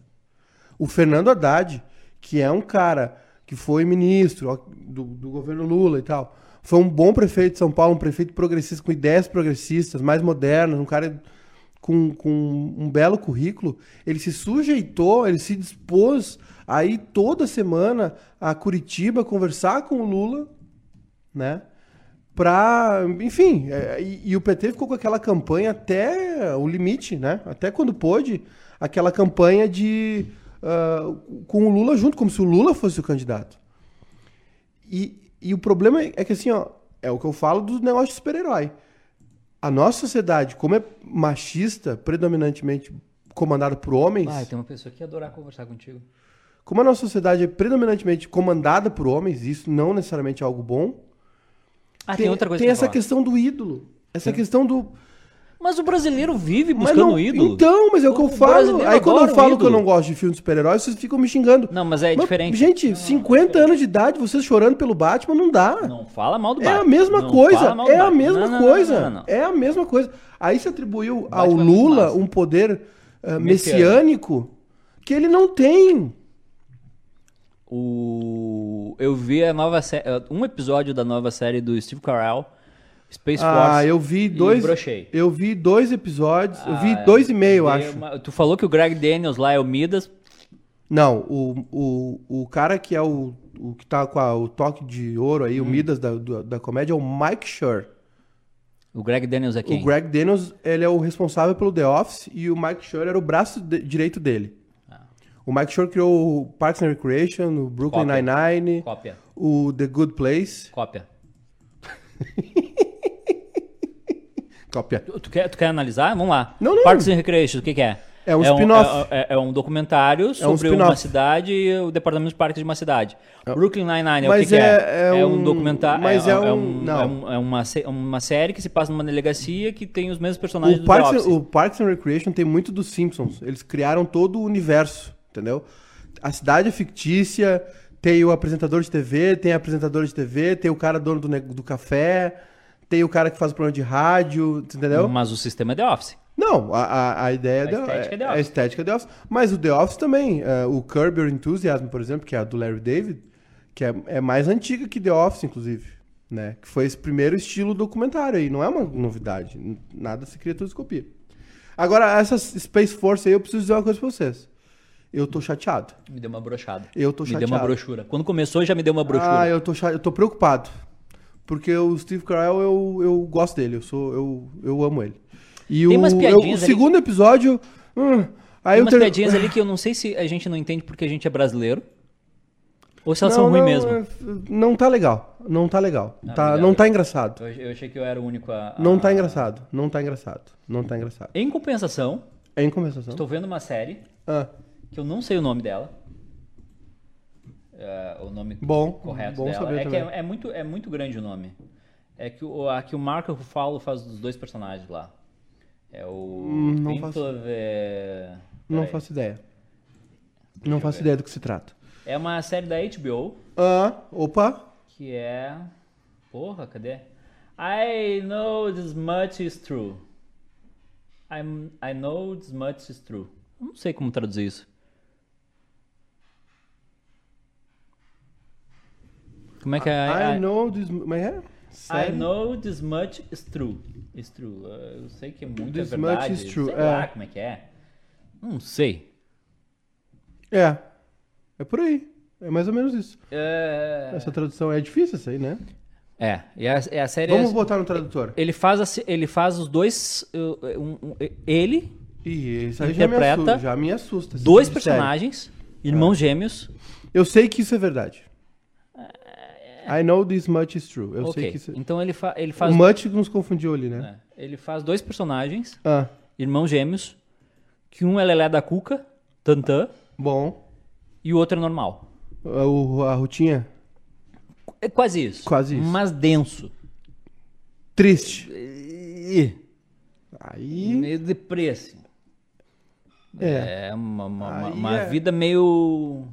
Speaker 1: O Fernando Haddad, que é um cara que foi ministro do, do governo Lula e tal, foi um bom prefeito de São Paulo, um prefeito progressista, com ideias progressistas, mais modernas, um cara com, com um belo currículo. Ele se sujeitou, ele se dispôs a ir toda semana a Curitiba conversar com o Lula, né? Pra, enfim, é, e, e o PT ficou com aquela campanha até o limite, né? Até quando pôde, aquela campanha de ah, com o Lula junto, como se o Lula fosse o candidato. E, e o problema é que assim, ó, é o que eu falo do negócio de super-herói. A nossa sociedade, como é machista, predominantemente comandada por homens,
Speaker 2: Ah, tem uma pessoa que ia adorar conversar contigo.
Speaker 1: como a nossa sociedade é predominantemente comandada por homens, isso não necessariamente é algo bom.
Speaker 2: Ah, tem, outra coisa
Speaker 1: tem essa
Speaker 2: falar.
Speaker 1: questão do ídolo. Essa questão do.
Speaker 2: Mas o brasileiro vive
Speaker 1: Mas
Speaker 2: buscando
Speaker 1: não-
Speaker 2: ídolo.
Speaker 1: Então, mas é o que eu falo. Aí quando eu falo que eu não gosto de filme de super-heróis, vocês ficam me xingando.
Speaker 2: Não, mas é
Speaker 1: Mas,
Speaker 2: diferente.
Speaker 1: Gente, 50 anos de idade, vocês chorando pelo Batman, não dá.
Speaker 2: Não fala mal do
Speaker 1: É
Speaker 2: Batman.
Speaker 1: a mesma
Speaker 2: Não
Speaker 1: coisa. É a mesma
Speaker 2: Não, não,
Speaker 1: coisa.
Speaker 2: não, não, não.
Speaker 1: É a mesma coisa. Aí se atribuiu ao
Speaker 2: é
Speaker 1: Lula um poder ah,
Speaker 2: Messiânico.
Speaker 1: messiânico que ele não tem.
Speaker 2: O... Eu vi a nova sé... um episódio da nova série do Steve Carell, Space
Speaker 1: Ah,
Speaker 2: Force.
Speaker 1: eu vi dois. Eu vi dois episódios. eu vi
Speaker 2: Ah,
Speaker 1: dois e meio, eu acho.
Speaker 2: uma- Tu falou que o Greg Daniels lá é o Midas.
Speaker 1: Não, o, o, o cara que é o, o que tá com a- o toque de ouro aí, o
Speaker 2: Hum.
Speaker 1: Midas da, do- da comédia, é o Mike Schur.
Speaker 2: O Greg Daniels é quem?
Speaker 1: O Greg Daniels, ele é o responsável pelo The Office e o Mike Schur era o braço de- direito dele.
Speaker 2: Ah.
Speaker 1: O Mike Schur criou o Parks and Recreation, o Brooklyn. Nine-Nine,
Speaker 2: Cópia.
Speaker 1: o The Good Place.
Speaker 2: Cópia.
Speaker 1: Cópia.
Speaker 2: Tu, quer, tu quer analisar? Vamos lá.
Speaker 1: Não, não.
Speaker 2: Parks and Recreation, o que, que é?
Speaker 1: É um spin-off.
Speaker 2: É, é- é um documentário sobre uma
Speaker 1: spin-off.
Speaker 2: cidade e o departamento de parques de uma cidade. Brooklyn Nine-Nine é o que, que
Speaker 1: é- é
Speaker 2: É um
Speaker 1: um-
Speaker 2: documentário.
Speaker 1: mas
Speaker 2: é,
Speaker 1: é
Speaker 2: é
Speaker 1: um-
Speaker 2: é um- é uma, uma série que se passa numa delegacia que tem os mesmos personagens
Speaker 1: O
Speaker 2: do
Speaker 1: Parks, o Parks and Recreation tem muito dos Simpsons. Eles criaram todo o universo, entendeu? A cidade é fictícia, Tem o apresentador de TV, tem a apresentadora de TV, tem o cara dono do, do café, tem o cara que faz o programa de rádio, entendeu?
Speaker 2: Mas o sistema é The Office.
Speaker 1: Não, a, a, a ideia
Speaker 2: A
Speaker 1: da-
Speaker 2: estética é The
Speaker 1: é, a
Speaker 2: Office.
Speaker 1: estética é The Office. Mas o The Office também, é, o Curb Your Enthusiasm, por exemplo, que é a do Larry David, que é, é mais antiga que The Office, inclusive. Né? Que foi esse primeiro estilo documentário aí. Não é uma novidade. Nada se cria, tudo se copia. Agora, essa Space Force aí, eu preciso dizer uma coisa pra vocês. Eu tô chateado.
Speaker 2: Me deu uma brochada.
Speaker 1: Eu tô
Speaker 2: Me deu
Speaker 1: chateado.
Speaker 2: uma brochura. Quando começou, já me deu uma brochura.
Speaker 1: Ah, eu tô, cha- eu tô preocupado. Porque o Steve Carell, eu, eu gosto dele. Eu, sou, eu, eu amo ele. E
Speaker 2: Tem
Speaker 1: o,
Speaker 2: umas
Speaker 1: eu-
Speaker 2: piadinhas
Speaker 1: o
Speaker 2: ali
Speaker 1: segundo episódio... hum, aí
Speaker 2: Tem
Speaker 1: eu
Speaker 2: umas
Speaker 1: ter-
Speaker 2: piadinhas ali que eu não sei se a gente não entende porque a gente é brasileiro. Ou se elas
Speaker 1: Não,
Speaker 2: são ruins mesmo.
Speaker 1: é- Não tá legal. Não tá legal.
Speaker 2: Ah,
Speaker 1: tá,
Speaker 2: obrigado.
Speaker 1: não tá engraçado.
Speaker 2: Eu, eu achei que eu era o único a. a-
Speaker 1: Não tá engraçado. Não tá engraçado. Não tá engraçado.
Speaker 2: Em compensação,
Speaker 1: em compensação.
Speaker 2: estou vendo uma série
Speaker 1: Ah,
Speaker 2: que eu não sei o nome dela. É, o nome
Speaker 1: Bom,
Speaker 2: correto
Speaker 1: bom
Speaker 2: dela.
Speaker 1: saber
Speaker 2: é que é, é muito, é muito grande o nome. É que o, a que o Marco Ruffalo faz dos dois personagens lá. É o.
Speaker 1: Hum, não faço- não faço ideia. Não faço ideia do que se trata.
Speaker 2: É uma série da HBO
Speaker 1: Ah, opa.
Speaker 2: que é. Porra, cadê? I know this much is true. I'm, I know this much is true. Não sei como traduzir isso. Como é que é?
Speaker 1: I,
Speaker 2: I,
Speaker 1: know this... Mas é?
Speaker 2: I
Speaker 1: Sério?
Speaker 2: know this much is true. Is true. Uh, Eu sei que é muito
Speaker 1: This
Speaker 2: é verdade.
Speaker 1: much is true,
Speaker 2: Sei
Speaker 1: é.
Speaker 2: lá como é que é. Não sei.
Speaker 1: É. É por aí. É mais ou menos isso.
Speaker 2: É,
Speaker 1: Essa tradução é difícil, essa aí, né?
Speaker 2: é. E a, e a série
Speaker 1: Vamos
Speaker 2: é...
Speaker 1: botar no tradutor.
Speaker 2: Ele faz, a se- ele faz os dois. uh, um- um- ele,
Speaker 1: Ih, isso aí já me
Speaker 2: Interpreta
Speaker 1: assusta. Já me assusta
Speaker 2: dois
Speaker 1: tipo série.
Speaker 2: personagens, irmãos gêmeos.
Speaker 1: Eu sei que isso é verdade. I know this much is true. Eu sei
Speaker 2: ok.
Speaker 1: que isso...
Speaker 2: Então ele, fa, ele
Speaker 1: O
Speaker 2: faz.
Speaker 1: much nos confundiu ali, né?
Speaker 2: é, ele faz dois personagens,
Speaker 1: Ah,
Speaker 2: irmãos gêmeos, que um é Lelé da Cuca, Tantã,
Speaker 1: bom.
Speaker 2: e o outro é normal.
Speaker 1: A, o- a rotinha?
Speaker 2: É quase isso.
Speaker 1: Quase isso.
Speaker 2: Mas denso.
Speaker 1: Triste.
Speaker 2: E-
Speaker 1: Aí...
Speaker 2: Meio deprê, assim.
Speaker 1: É.
Speaker 2: É uma, uma, uma
Speaker 1: é.
Speaker 2: vida meio.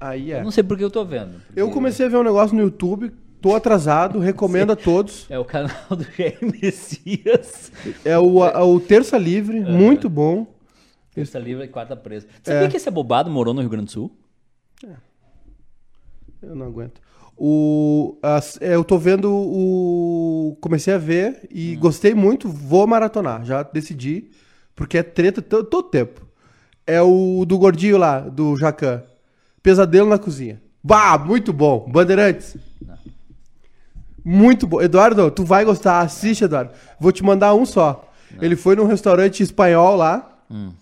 Speaker 1: Aí
Speaker 2: Eu
Speaker 1: é.
Speaker 2: não sei por que eu tô vendo. porque
Speaker 1: Eu comecei a ver um negócio no YouTube, tô atrasado, recomendo a todos.
Speaker 2: É o canal do Jair Messias.
Speaker 1: É o, a- o Terça Livre, muito bom.
Speaker 2: Terça livre e quarta presa. Sabia
Speaker 1: É.
Speaker 2: que esse abobado morou no Rio Grande do Sul?
Speaker 1: Eu não aguento. O, as- é, eu tô vendo o. Comecei a ver
Speaker 2: Hum.
Speaker 1: e gostei muito, vou maratonar. Já decidi, porque é treta to- todo tempo. É o do gordinho lá, do Jacan. Pesadelo na cozinha. Bah, muito bom. Bandeirantes. Muito bom. Eduardo, tu vai gostar. Assiste, Eduardo. Vou te mandar um só. Ele foi num restaurante espanhol lá.
Speaker 2: Hum.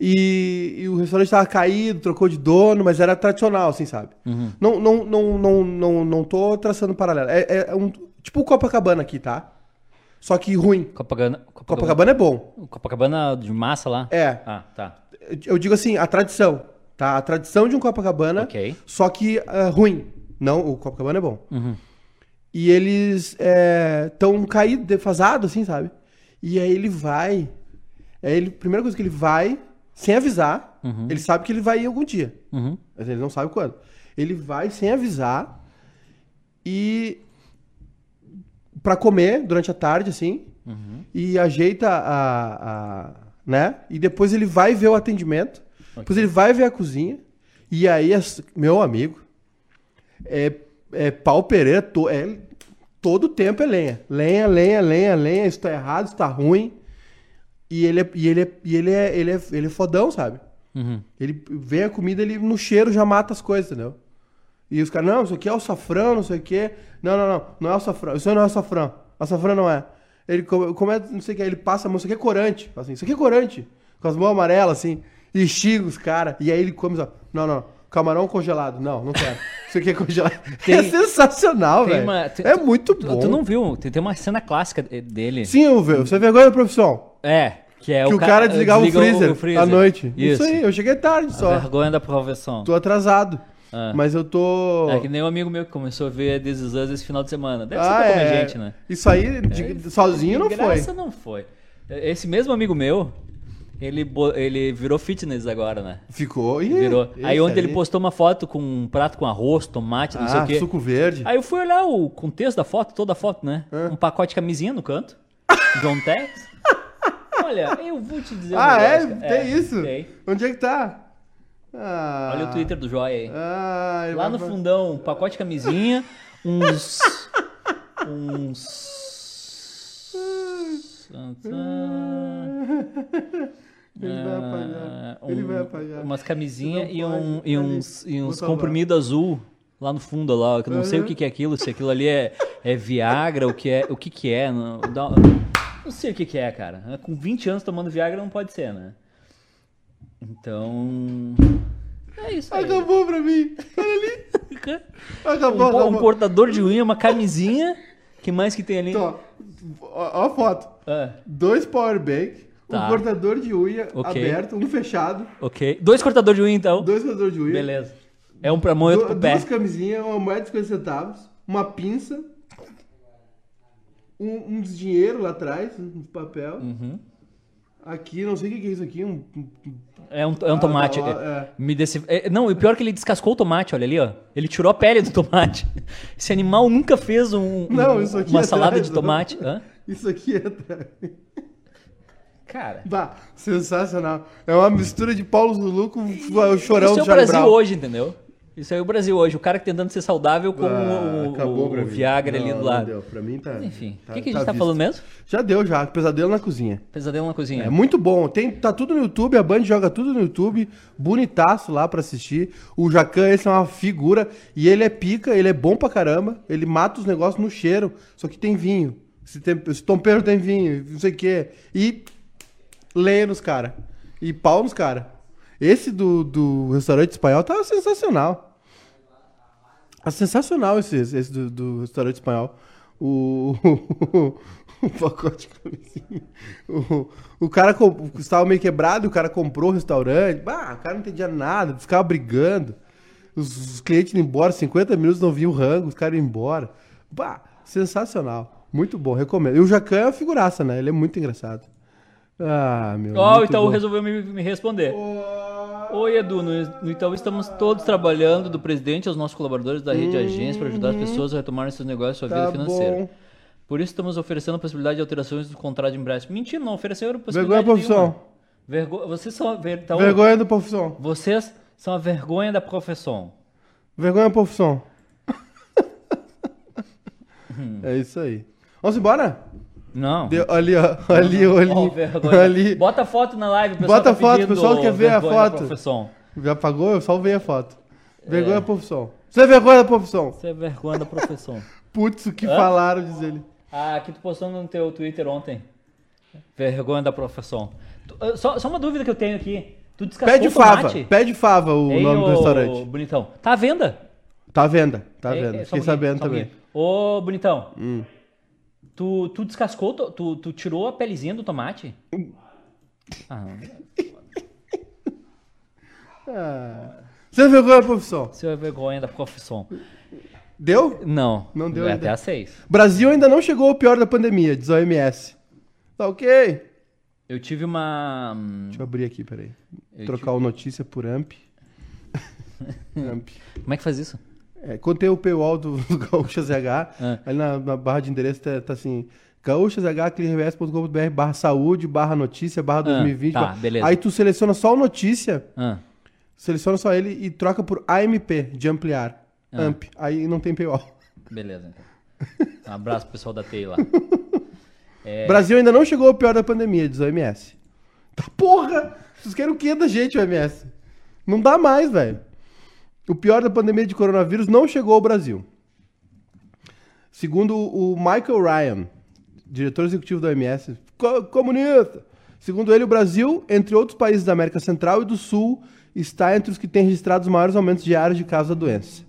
Speaker 1: E, e o restaurante tava caído, trocou de dono, mas era tradicional, assim, sabe?
Speaker 2: Uhum.
Speaker 1: Não, não, não, não, não, não tô traçando paralelo. É, é um, tipo o Copacabana aqui, tá? Só que ruim.
Speaker 2: Copacabana.
Speaker 1: Copacabana é bom.
Speaker 2: Copacabana de massa lá?
Speaker 1: É.
Speaker 2: Ah, tá.
Speaker 1: Eu digo assim, a tradição, tá? A tradição de um Copacabana,
Speaker 2: Ok.
Speaker 1: só que ah, ruim. Não, o Copacabana é bom.
Speaker 2: Uhum.
Speaker 1: E eles estão caídos, defasados, assim, sabe? E aí ele vai. Aí ele, primeira coisa que ele vai, sem avisar, ele sabe que ele vai ir algum dia.
Speaker 2: Uhum.
Speaker 1: Mas ele não sabe quando. Ele vai sem avisar e. pra comer durante a tarde, assim. E ajeita a, a- né? E depois ele vai ver o atendimento. Depois ele vai ver a cozinha. E aí, meu amigo, é, é pau Pereira, to, é, todo tempo é lenha. Lenha, lenha, lenha, lenha. Isso tá errado, isso tá ruim. E ele é, e ele é, e ele é, ele é, ele é fodão, sabe?
Speaker 2: Uhum.
Speaker 1: Ele vê a comida, ele no cheiro já mata as coisas, entendeu? E os caras, não, isso aqui é o safrão, não sei o quê. Não, não, não, não é o safrão. Isso não é o safrão. Não é. Ele come, come- não sei o que, ele passa a mão, isso aqui é corante. Assim, isso aqui é corante. Com as mãos amarelas, assim. E xinga os caras. E aí ele come, só, não, não, camarão congelado. Não, não quero. Isso aqui é congelado.
Speaker 2: Tem-
Speaker 1: é sensacional, velho. É muito bom.
Speaker 2: tu não viu? Tem, tem uma cena clássica de- dele.
Speaker 1: Sim, eu vejo. Você é vergonha da profissão.
Speaker 2: É, que é
Speaker 1: que o
Speaker 2: ca-
Speaker 1: cara desligava o
Speaker 2: desliga
Speaker 1: freezer, à noite.
Speaker 2: Isso,
Speaker 1: Isso aí, eu cheguei tarde
Speaker 2: A
Speaker 1: só.
Speaker 2: vergonha da profissão.
Speaker 1: Tô atrasado.
Speaker 2: Ah.
Speaker 1: Mas eu tô.
Speaker 2: É que nem um amigo meu que começou a ver This Is Us esse final de semana. Deve ser
Speaker 1: Ah,
Speaker 2: comer
Speaker 1: é.
Speaker 2: gente, né?
Speaker 1: Isso aí, de- sozinho não foi.
Speaker 2: graça não foi. Esse mesmo amigo meu, Ele, bo- ele virou fitness agora, né?
Speaker 1: Ficou. Ih,
Speaker 2: Virou.
Speaker 1: esse
Speaker 2: Aí ontem ele postou uma foto com um prato com arroz, tomate, não sei
Speaker 1: Ah,
Speaker 2: o quê.
Speaker 1: suco verde.
Speaker 2: Aí eu fui olhar o contexto da foto, toda a foto, né? Um pacote de camisinha no canto. John Tex. Olha, eu vou te dizer
Speaker 1: Ah, é?
Speaker 2: negócio.
Speaker 1: Tem isso?
Speaker 2: Tem.
Speaker 1: Onde é que tá? Ah.
Speaker 2: Olha o Twitter do Joia aí.
Speaker 1: Ah,
Speaker 2: Lá no fundão, um pacote de camisinha, uns. uns.
Speaker 1: Ele vai apagar. Ele vai apagar.
Speaker 2: Ah, Umas camisinhas
Speaker 1: Não
Speaker 2: e, um, e uns, e uns comprimidos azul lá no fundo lá, que eu não sei o que, que é aquilo, se aquilo ali é, é Viagra, o que é, o que que é, não, dá- não sei o que que é, cara. Com 20 anos tomando Viagra não pode ser, né? Então, é isso aí.
Speaker 1: Acabou pra mim. Olha ali. Acabou,
Speaker 2: Um, po- um
Speaker 1: acabou.
Speaker 2: cortador de unha, uma camisinha, que mais que tem ali?
Speaker 1: Ó, ó ó a foto.
Speaker 2: Ah,
Speaker 1: Dois power bank,
Speaker 2: Tá.
Speaker 1: um cortador de unha
Speaker 2: Ok.
Speaker 1: aberto, um fechado,
Speaker 2: ok. Dois cortadores de unha, então.
Speaker 1: dois cortadores de unha.
Speaker 2: Beleza. É um pra mão e outro pro pé.
Speaker 1: duas camisinhas, uma moeda de 50 centavos, uma pinça, um, uns dinheiro lá atrás, um papel.
Speaker 2: Uhum.
Speaker 1: Aqui, não sei o que é isso aqui, um... um-
Speaker 2: É um, é um tomate.
Speaker 1: tá, ó,
Speaker 2: é.
Speaker 1: é.
Speaker 2: Me desse... é, não, e o pior é que ele descascou o tomate, olha ali, ó. Ele tirou a pele do tomate. Esse animal nunca fez um, um-
Speaker 1: Não, aqui
Speaker 2: uma
Speaker 1: é
Speaker 2: salada
Speaker 1: atrás,
Speaker 2: de
Speaker 1: não.
Speaker 2: tomate. Hã?
Speaker 1: Isso aqui é... atrás.
Speaker 2: Cara,
Speaker 1: Bah, sensacional. É uma mistura de Paulo Zulu com o chorão
Speaker 2: isso é
Speaker 1: do
Speaker 2: o Brasil
Speaker 1: Brown.
Speaker 2: hoje, entendeu? Isso é o Brasil hoje. O cara que tentando ser saudável com
Speaker 1: Ah,
Speaker 2: o, o, o. Viagra ali
Speaker 1: Não,
Speaker 2: do
Speaker 1: não
Speaker 2: lado.
Speaker 1: deu. Pra mim tá.
Speaker 2: Enfim, o
Speaker 1: tá-
Speaker 2: que, que a gente tá,
Speaker 1: visto.
Speaker 2: falando mesmo?
Speaker 1: Já deu, já. Pesadelo na cozinha.
Speaker 2: Pesadelo na cozinha.
Speaker 1: É muito bom. Tem, tá tudo no YouTube, a Band joga tudo no YouTube. Bonitaço lá pra assistir. O Jacan, esse é uma figura. E ele é pica, ele é bom pra caramba. Ele mata os negócios no cheiro. Só que tem vinho. Esse, tem, esse tompeiro tem vinho, não sei o quê. E lenha nos cara. E pau nos cara. Esse do, do restaurante espanhol tá sensacional. Tá sensacional esse, esse do, do restaurante espanhol. O, o, pacote de camisinha. O, o cara estava meio quebrado, o cara comprou o restaurante. Bah, o cara não entendia nada, ficava brigando. Os, os clientes indo embora, 50 minutos não viam o rango, os caras iam embora. Bah, sensacional. Muito bom, recomendo. E o Jacan é uma figuraça, né? Ele é muito engraçado. Ah, meu.
Speaker 2: Ó, o
Speaker 1: muito
Speaker 2: Itaú
Speaker 1: bom.
Speaker 2: resolveu me, me responder. Oi, Edu. No, no Itaú estamos todos trabalhando, do presidente aos nossos colaboradores da rede de agência, para ajudar as pessoas a retomarem seus negócios e sua
Speaker 1: Uhum. Tá
Speaker 2: vida financeira.
Speaker 1: bom.
Speaker 2: Por isso estamos oferecendo a possibilidade de alterações do contrato de empréstimo. Mentira, não ofereceram
Speaker 1: Vergonha
Speaker 2: possibilidade
Speaker 1: da profissão.
Speaker 2: Vergo... Vocês são a ver... Itaú,
Speaker 1: Vergonha da profissão.
Speaker 2: Vocês são a vergonha da profissão.
Speaker 1: Vergonha da profissão. é isso aí. Vamos embora?
Speaker 2: Não.
Speaker 1: Deu- ali, ó. Ali, ali.
Speaker 2: Ó,
Speaker 1: ali.
Speaker 2: Bota a foto na live, pessoal
Speaker 1: Bota a
Speaker 2: tá
Speaker 1: foto, o pessoal quer ver a foto.
Speaker 2: profissão.
Speaker 1: Já apagou? Eu salvei a foto. Vergonha da profissão. Você é vergonha da profissão.
Speaker 2: Isso é vergonha da profissão.
Speaker 1: Putz, o que
Speaker 2: Hã?
Speaker 1: falaram, diz ele.
Speaker 2: Ah, que tu postou no teu Twitter ontem. Vergonha da profissão. Só, só uma dúvida que eu tenho aqui. Tu descascou
Speaker 1: Pede
Speaker 2: o
Speaker 1: fava.
Speaker 2: tomate?
Speaker 1: Pede fava o
Speaker 2: Hein,
Speaker 1: nome do
Speaker 2: ô,
Speaker 1: restaurante.
Speaker 2: Bonitão. Tá à venda.
Speaker 1: Tá à venda. Tá à
Speaker 2: É,
Speaker 1: venda.
Speaker 2: é, um
Speaker 1: Fiquei sabendo
Speaker 2: um
Speaker 1: também.
Speaker 2: Ô, Bonitão.
Speaker 1: Hum.
Speaker 2: Tu, tu descascou, tu, tu tirou a pelezinha do tomate? Ah,
Speaker 1: Ah. Você é vergonha da profissão.
Speaker 2: é vergonha da profissão.
Speaker 1: Deu?
Speaker 2: Não.
Speaker 1: Não deu ainda.
Speaker 2: até às seis.
Speaker 1: Brasil ainda não chegou ao pior da pandemia, diz a OMS. Tá ok?
Speaker 2: Eu tive uma. hum,
Speaker 1: Deixa eu abrir aqui, peraí.
Speaker 2: Eu
Speaker 1: Trocar o notícia por AMP. AMP.
Speaker 2: Como é que faz isso?
Speaker 1: É, quando tem o paywall do, do Gaúcha ZH,
Speaker 2: Ah.
Speaker 1: ali na, na barra de endereço tá, tá assim, gaúchazh.com.br barra saúde, barra notícia, barra 2020.
Speaker 2: tá,
Speaker 1: barra-
Speaker 2: beleza.
Speaker 1: Aí tu seleciona só o notícia,
Speaker 2: Ah,
Speaker 1: seleciona só ele e troca por AMP, de ampliar.
Speaker 2: Ah.
Speaker 1: AMP. Aí não tem paywall.
Speaker 2: beleza, então. Um abraço pro pessoal da TI lá. É.
Speaker 1: Brasil ainda não chegou ao pior da pandemia, diz a OMS. Tá porra! Vocês querem o que da gente, OMS? Não dá mais, velho. O pior da pandemia de coronavírus não chegou ao Brasil. Segundo o Michael Ryan, diretor executivo da OMS, co- comunista. Segundo ele, o Brasil, entre outros países da América Central e do Sul, está entre os que têm registrado os maiores aumentos diários de casos da doença.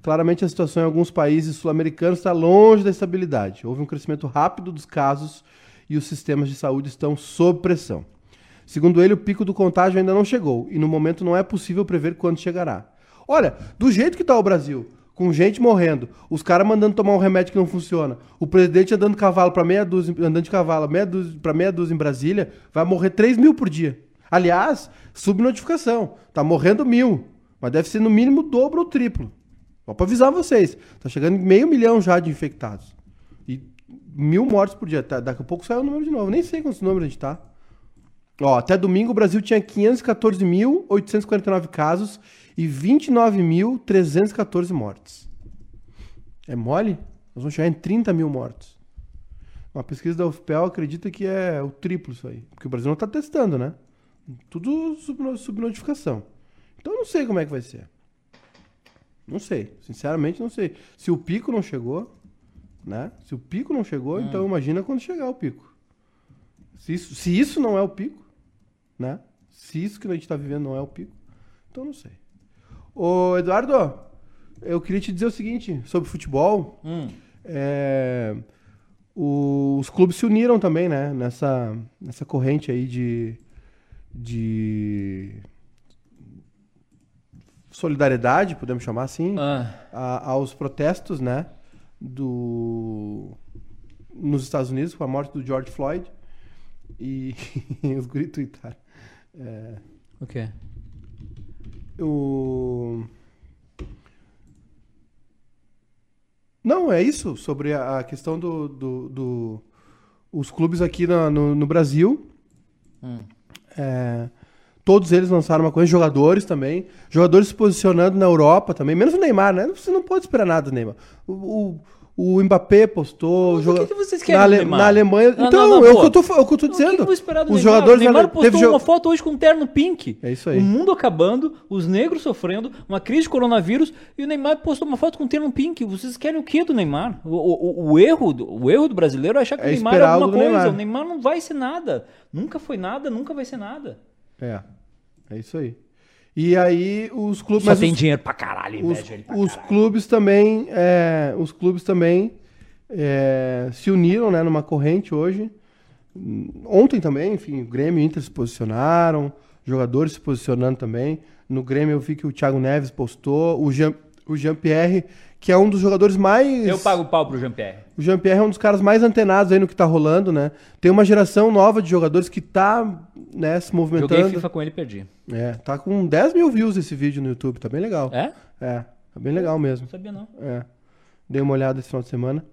Speaker 1: Claramente, a situação em alguns países sul-americanos está longe da estabilidade. Houve um crescimento rápido dos casos e os sistemas de saúde estão sob pressão. Segundo ele, o pico do contágio ainda não chegou e no momento não é possível prever quando chegará. Olha, do jeito que está o Brasil, com gente morrendo, os caras mandando tomar um remédio que não funciona, o presidente andando cavalo para meia dúzia, andando de cavalo meia dúzia, para meia dúzia em Brasília, vai morrer 3 mil por dia. Aliás, subnotificação. Tá morrendo mil. Mas deve ser no mínimo dobro ou triplo. Só pra avisar vocês. Tá chegando meio milhão já de infectados. E mil mortes por dia. Tá- daqui a pouco sai o número de novo. Nem sei quantos números a gente tá. Ó, até domingo o Brasil tinha 514.849 casos e 29.314 mortes. É mole? Nós vamos chegar em 30 mil mortos. Uma pesquisa da UFPEL acredita que é o triplo isso aí. Porque o Brasil não está testando, né? Tudo subno- subnotificação. Então eu não sei como é que vai ser. Não sei. Sinceramente, não sei. Se o pico não chegou, né? Se o pico não chegou, então imagina quando chegar o pico. Se isso, se isso não é o pico, né? Se isso que a gente está vivendo não é o pico, então não sei. Ô, Eduardo, eu queria te dizer o seguinte sobre futebol.
Speaker 2: Hum.
Speaker 1: É, os clubes se uniram também, né? Nessa, nessa corrente aí de, de solidariedade, podemos chamar assim,
Speaker 2: Ah,
Speaker 1: a- aos protestos, né? Do, nos Estados Unidos com a morte do George Floyd. E os gritos tuitaram. É,
Speaker 2: o quê?
Speaker 1: o... Não, é isso, sobre a questão do, do, do- os clubes aqui na- no, no Brasil.
Speaker 2: Hum.
Speaker 1: É, todos eles lançaram uma coisa, jogadores também, jogadores se posicionando na Europa também, menos o Neymar, né? Você não pode esperar nada do Neymar. O, o, o Mbappé postou.
Speaker 2: Mas o
Speaker 1: joga-
Speaker 2: que que vocês querem
Speaker 1: na, Ale- na Alemanha.
Speaker 2: Não,
Speaker 1: então,
Speaker 2: não, não,
Speaker 1: é, o que eu tô, é o que eu tô
Speaker 2: O que que
Speaker 1: dizendo.
Speaker 2: eu vou esperar do
Speaker 1: Os
Speaker 2: Neymar?
Speaker 1: jogadores.
Speaker 2: O Neymar
Speaker 1: teve
Speaker 2: postou
Speaker 1: jo-
Speaker 2: uma foto hoje com um terno pink.
Speaker 1: É isso aí.
Speaker 2: O mundo acabando, os negros sofrendo, uma crise de coronavírus e o Neymar postou uma foto com um terno pink. Vocês querem o que do Neymar? O, o- o erro, do, o erro do brasileiro é achar que
Speaker 1: É
Speaker 2: o Neymar é alguma coisa.
Speaker 1: Neymar.
Speaker 2: O Neymar não vai ser nada. Nunca foi nada, nunca vai ser nada.
Speaker 1: É, é isso aí. E aí os clubes.
Speaker 2: Só tem
Speaker 1: os-
Speaker 2: dinheiro pra caralho,
Speaker 1: os,
Speaker 2: inveja pra
Speaker 1: os
Speaker 2: caralho.
Speaker 1: clubes também é, os clubes também é, se uniram né, numa corrente hoje ontem também enfim o Grêmio e o Inter se posicionaram jogadores se posicionando também no Grêmio eu vi que o Thiago Neves postou o Jean o Jean Pierre que é um dos jogadores mais
Speaker 2: Eu pago o pau pro Jean-Pierre.
Speaker 1: o Jean-Pierre é um dos caras mais antenados aí no que tá rolando, né? Tem uma geração nova de jogadores que tá, né, se movimentando.
Speaker 2: Joguei FIFA com ele e perdi.
Speaker 1: É, tá com 10 mil views esse vídeo no YouTube, tá bem legal.
Speaker 2: É?
Speaker 1: É, tá bem legal mesmo.
Speaker 2: Não sabia não.
Speaker 1: É. Dei uma olhada esse final de semana.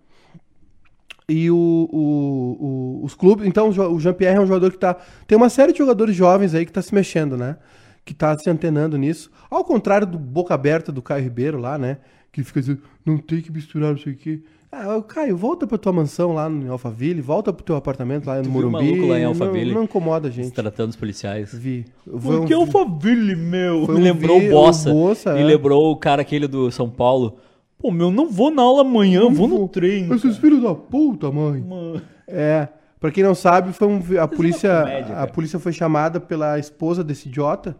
Speaker 1: E o, o- o- os clubes. Então, o Jean-Pierre é um jogador que tá. Tem uma série de jogadores jovens aí que tá se mexendo, né? Que tá se antenando nisso. Ao contrário do boca aberta do Caio Ribeiro lá, né? Que fica dizendo, não tem que misturar não sei o quê. Ah, Caio, volta pra tua mansão lá em Alphaville, volta pro teu apartamento lá no Morumbi.
Speaker 2: maluco lá em
Speaker 1: não-
Speaker 2: Alphaville?
Speaker 1: Não, incomoda a gente.
Speaker 2: Tratando os policiais.
Speaker 1: Vi. Eu
Speaker 2: Por que
Speaker 1: um-
Speaker 2: o Faville, meu?
Speaker 1: Foi
Speaker 2: Me
Speaker 1: um
Speaker 2: lembrou
Speaker 1: vi-
Speaker 2: o Bossa.
Speaker 1: o Bossa,
Speaker 2: e
Speaker 1: é.
Speaker 2: lembrou o cara aquele do São Paulo. Pô, meu, não vou na aula amanhã,
Speaker 1: Não
Speaker 2: vou no
Speaker 1: vou.
Speaker 2: trem.
Speaker 1: Esses filhos da puta, mãe.
Speaker 2: Mano.
Speaker 1: É, pra quem não sabe, foi um, a polícia,
Speaker 2: comédia,
Speaker 1: a polícia foi chamada pela esposa desse idiota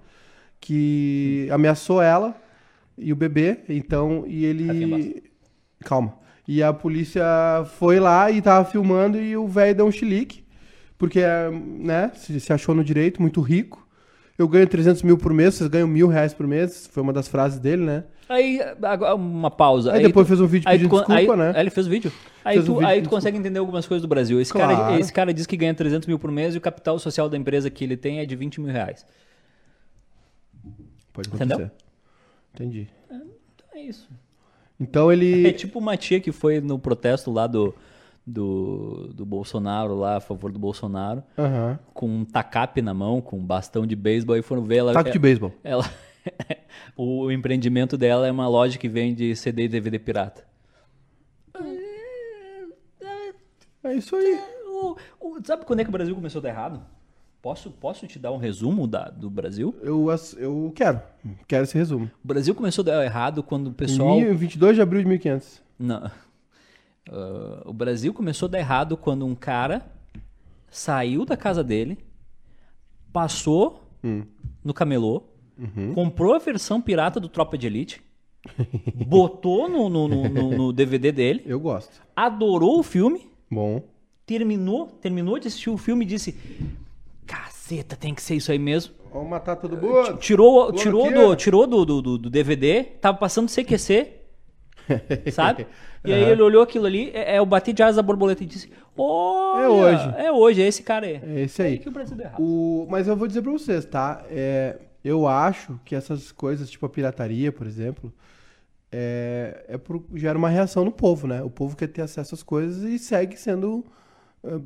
Speaker 1: que ameaçou ela e o bebê, então e ele calma. E a polícia foi lá e tava filmando e o velho deu um chilique, porque né, se, se achou no direito, muito rico. Eu ganho 300 mil por mês, vocês ganham mil reais por mês, foi uma das frases dele, né?
Speaker 2: Aí, agora, uma pausa.
Speaker 1: Aí depois
Speaker 2: tu-
Speaker 1: fez um vídeo
Speaker 2: aí
Speaker 1: pedindo
Speaker 2: tu
Speaker 1: desculpa,
Speaker 2: aí-
Speaker 1: né?
Speaker 2: Aí ele fez o vídeo. Aí,
Speaker 1: Fez um
Speaker 2: tu,
Speaker 1: vídeo
Speaker 2: aí tu consegue entender algumas coisas do Brasil. Esse,
Speaker 1: Claro.
Speaker 2: cara, esse cara diz que ganha 300 mil por mês e o capital social da empresa que ele tem é de 20 mil reais.
Speaker 1: Pode
Speaker 2: Entendeu?
Speaker 1: acontecer. Entendi.
Speaker 2: Então é isso.
Speaker 1: Então ele
Speaker 2: É tipo uma tia que foi no protesto lá do, do, do Bolsonaro, lá a favor do Bolsonaro,
Speaker 1: Aham.
Speaker 2: com um tacape na mão, com um bastão de beisebol, e foram ver ela.
Speaker 1: Taco de beisebol.
Speaker 2: ela o empreendimento dela é uma loja que vende CD e DVD pirata.
Speaker 1: É isso aí.
Speaker 2: O- o- sabe quando é que o Brasil começou a dar errado? Posso, posso te dar um resumo da, do Brasil?
Speaker 1: Eu, eu quero. Quero esse resumo.
Speaker 2: O Brasil começou a dar errado quando o
Speaker 1: Em
Speaker 2: pessoal.
Speaker 1: mil- 22 de abril de 1500.
Speaker 2: Não. Ah, o Brasil começou a dar errado quando um cara saiu da casa dele, passou
Speaker 1: Hum.
Speaker 2: no camelô,
Speaker 1: Uhum.
Speaker 2: comprou a versão pirata do Tropa de Elite, botou no, no- no- no- no DVD dele,
Speaker 1: Eu gosto.
Speaker 2: adorou o filme,
Speaker 1: Bom.
Speaker 2: terminou, terminou de assistir o filme e disse: Caceta, tem que ser isso aí mesmo.
Speaker 1: Vamos matar todo mundo.
Speaker 2: Tirou, tirou, do, tirou do, do, do- DVD, tava passando CQC. Sabe? E aí ele olhou aquilo ali, é, é o bater de asas da borboleta e disse: Olha,
Speaker 1: É hoje.
Speaker 2: É hoje, é esse cara aí.
Speaker 1: É esse aí.
Speaker 2: que o Brasil deu errado.
Speaker 1: O, mas eu vou dizer pra vocês, tá? É, eu acho que essas coisas, tipo a pirataria, por exemplo, é, é por, gera uma reação no povo, né? O povo quer ter acesso às coisas e segue sendo. ah,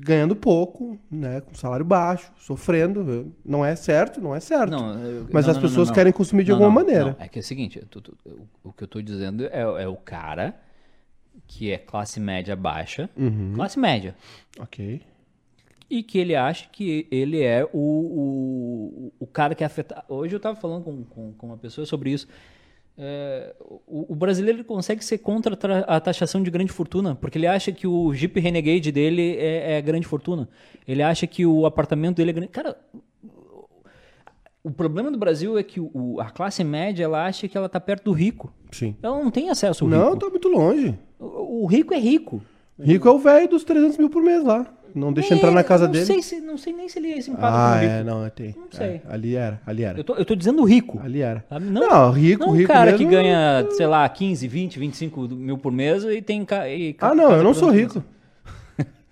Speaker 1: ganhando pouco, né? Com salário baixo, sofrendo. Não é certo, não é certo.
Speaker 2: Não, eu-
Speaker 1: Mas
Speaker 2: não,
Speaker 1: as
Speaker 2: não,
Speaker 1: pessoas querem consumir de alguma maneira.
Speaker 2: É que é o seguinte, tu- tu- o, que eu tô dizendo é, é o cara que é classe média baixa,
Speaker 1: Uhum.
Speaker 2: classe média,
Speaker 1: Ok.
Speaker 2: e que ele acha que ele é o, o, o cara que é afetado. Hoje eu tava falando com, com, com uma pessoa sobre isso. É, o, o brasileiro consegue ser contra a taxação de grande fortuna, porque ele acha que o Jeep Renegade dele é, é grande fortuna. Ele acha que o apartamento dele é grande. Cara, o problema do Brasil é que o- a classe média ela acha que ela tá perto do rico.
Speaker 1: Sim.
Speaker 2: Ela não tem acesso ao
Speaker 1: Não,
Speaker 2: rico.
Speaker 1: tá muito longe.
Speaker 2: O, o rico é rico.
Speaker 1: Rico é o velho dos 300 mil por mês lá. Não deixa entrar
Speaker 2: É,
Speaker 1: na casa
Speaker 2: não
Speaker 1: dele.
Speaker 2: Sei se, não sei nem se ele se enquadra
Speaker 1: Ah,
Speaker 2: rico.
Speaker 1: é, não, tem.
Speaker 2: Não sei.
Speaker 1: É, ali era, ali era.
Speaker 2: Eu tô, eu tô dizendo rico.
Speaker 1: Ali era.
Speaker 2: sabe?
Speaker 1: Não, rico,
Speaker 2: não um
Speaker 1: rico
Speaker 2: cara
Speaker 1: mesmo-
Speaker 2: que ganha, sei lá, 15, 20, 25 mil por mês e tem... ca- E ca-
Speaker 1: Ah, não, eu não sou rico.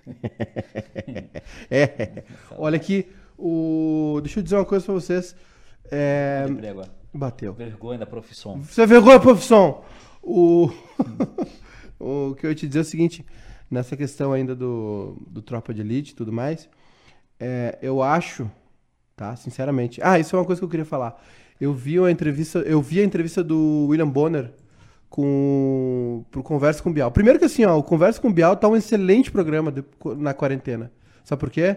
Speaker 1: é. Olha aqui, o. Deixa eu dizer uma coisa pra vocês. É... Bateu.
Speaker 2: Vergonha da profissão.
Speaker 1: Você é vergonha, profissão! O... o que eu ia te dizer é o seguinte, nessa questão ainda do, do Tropa de Elite e tudo mais, é, eu acho, tá, sinceramente... Ah, isso é uma coisa que eu queria falar. Eu vi a entrevista, eu vi a entrevista do William Bonner com pro Conversa com o Bial. Primeiro que assim, ó, o Conversa com o Bial tá um excelente programa de- na quarentena. Sabe por quê?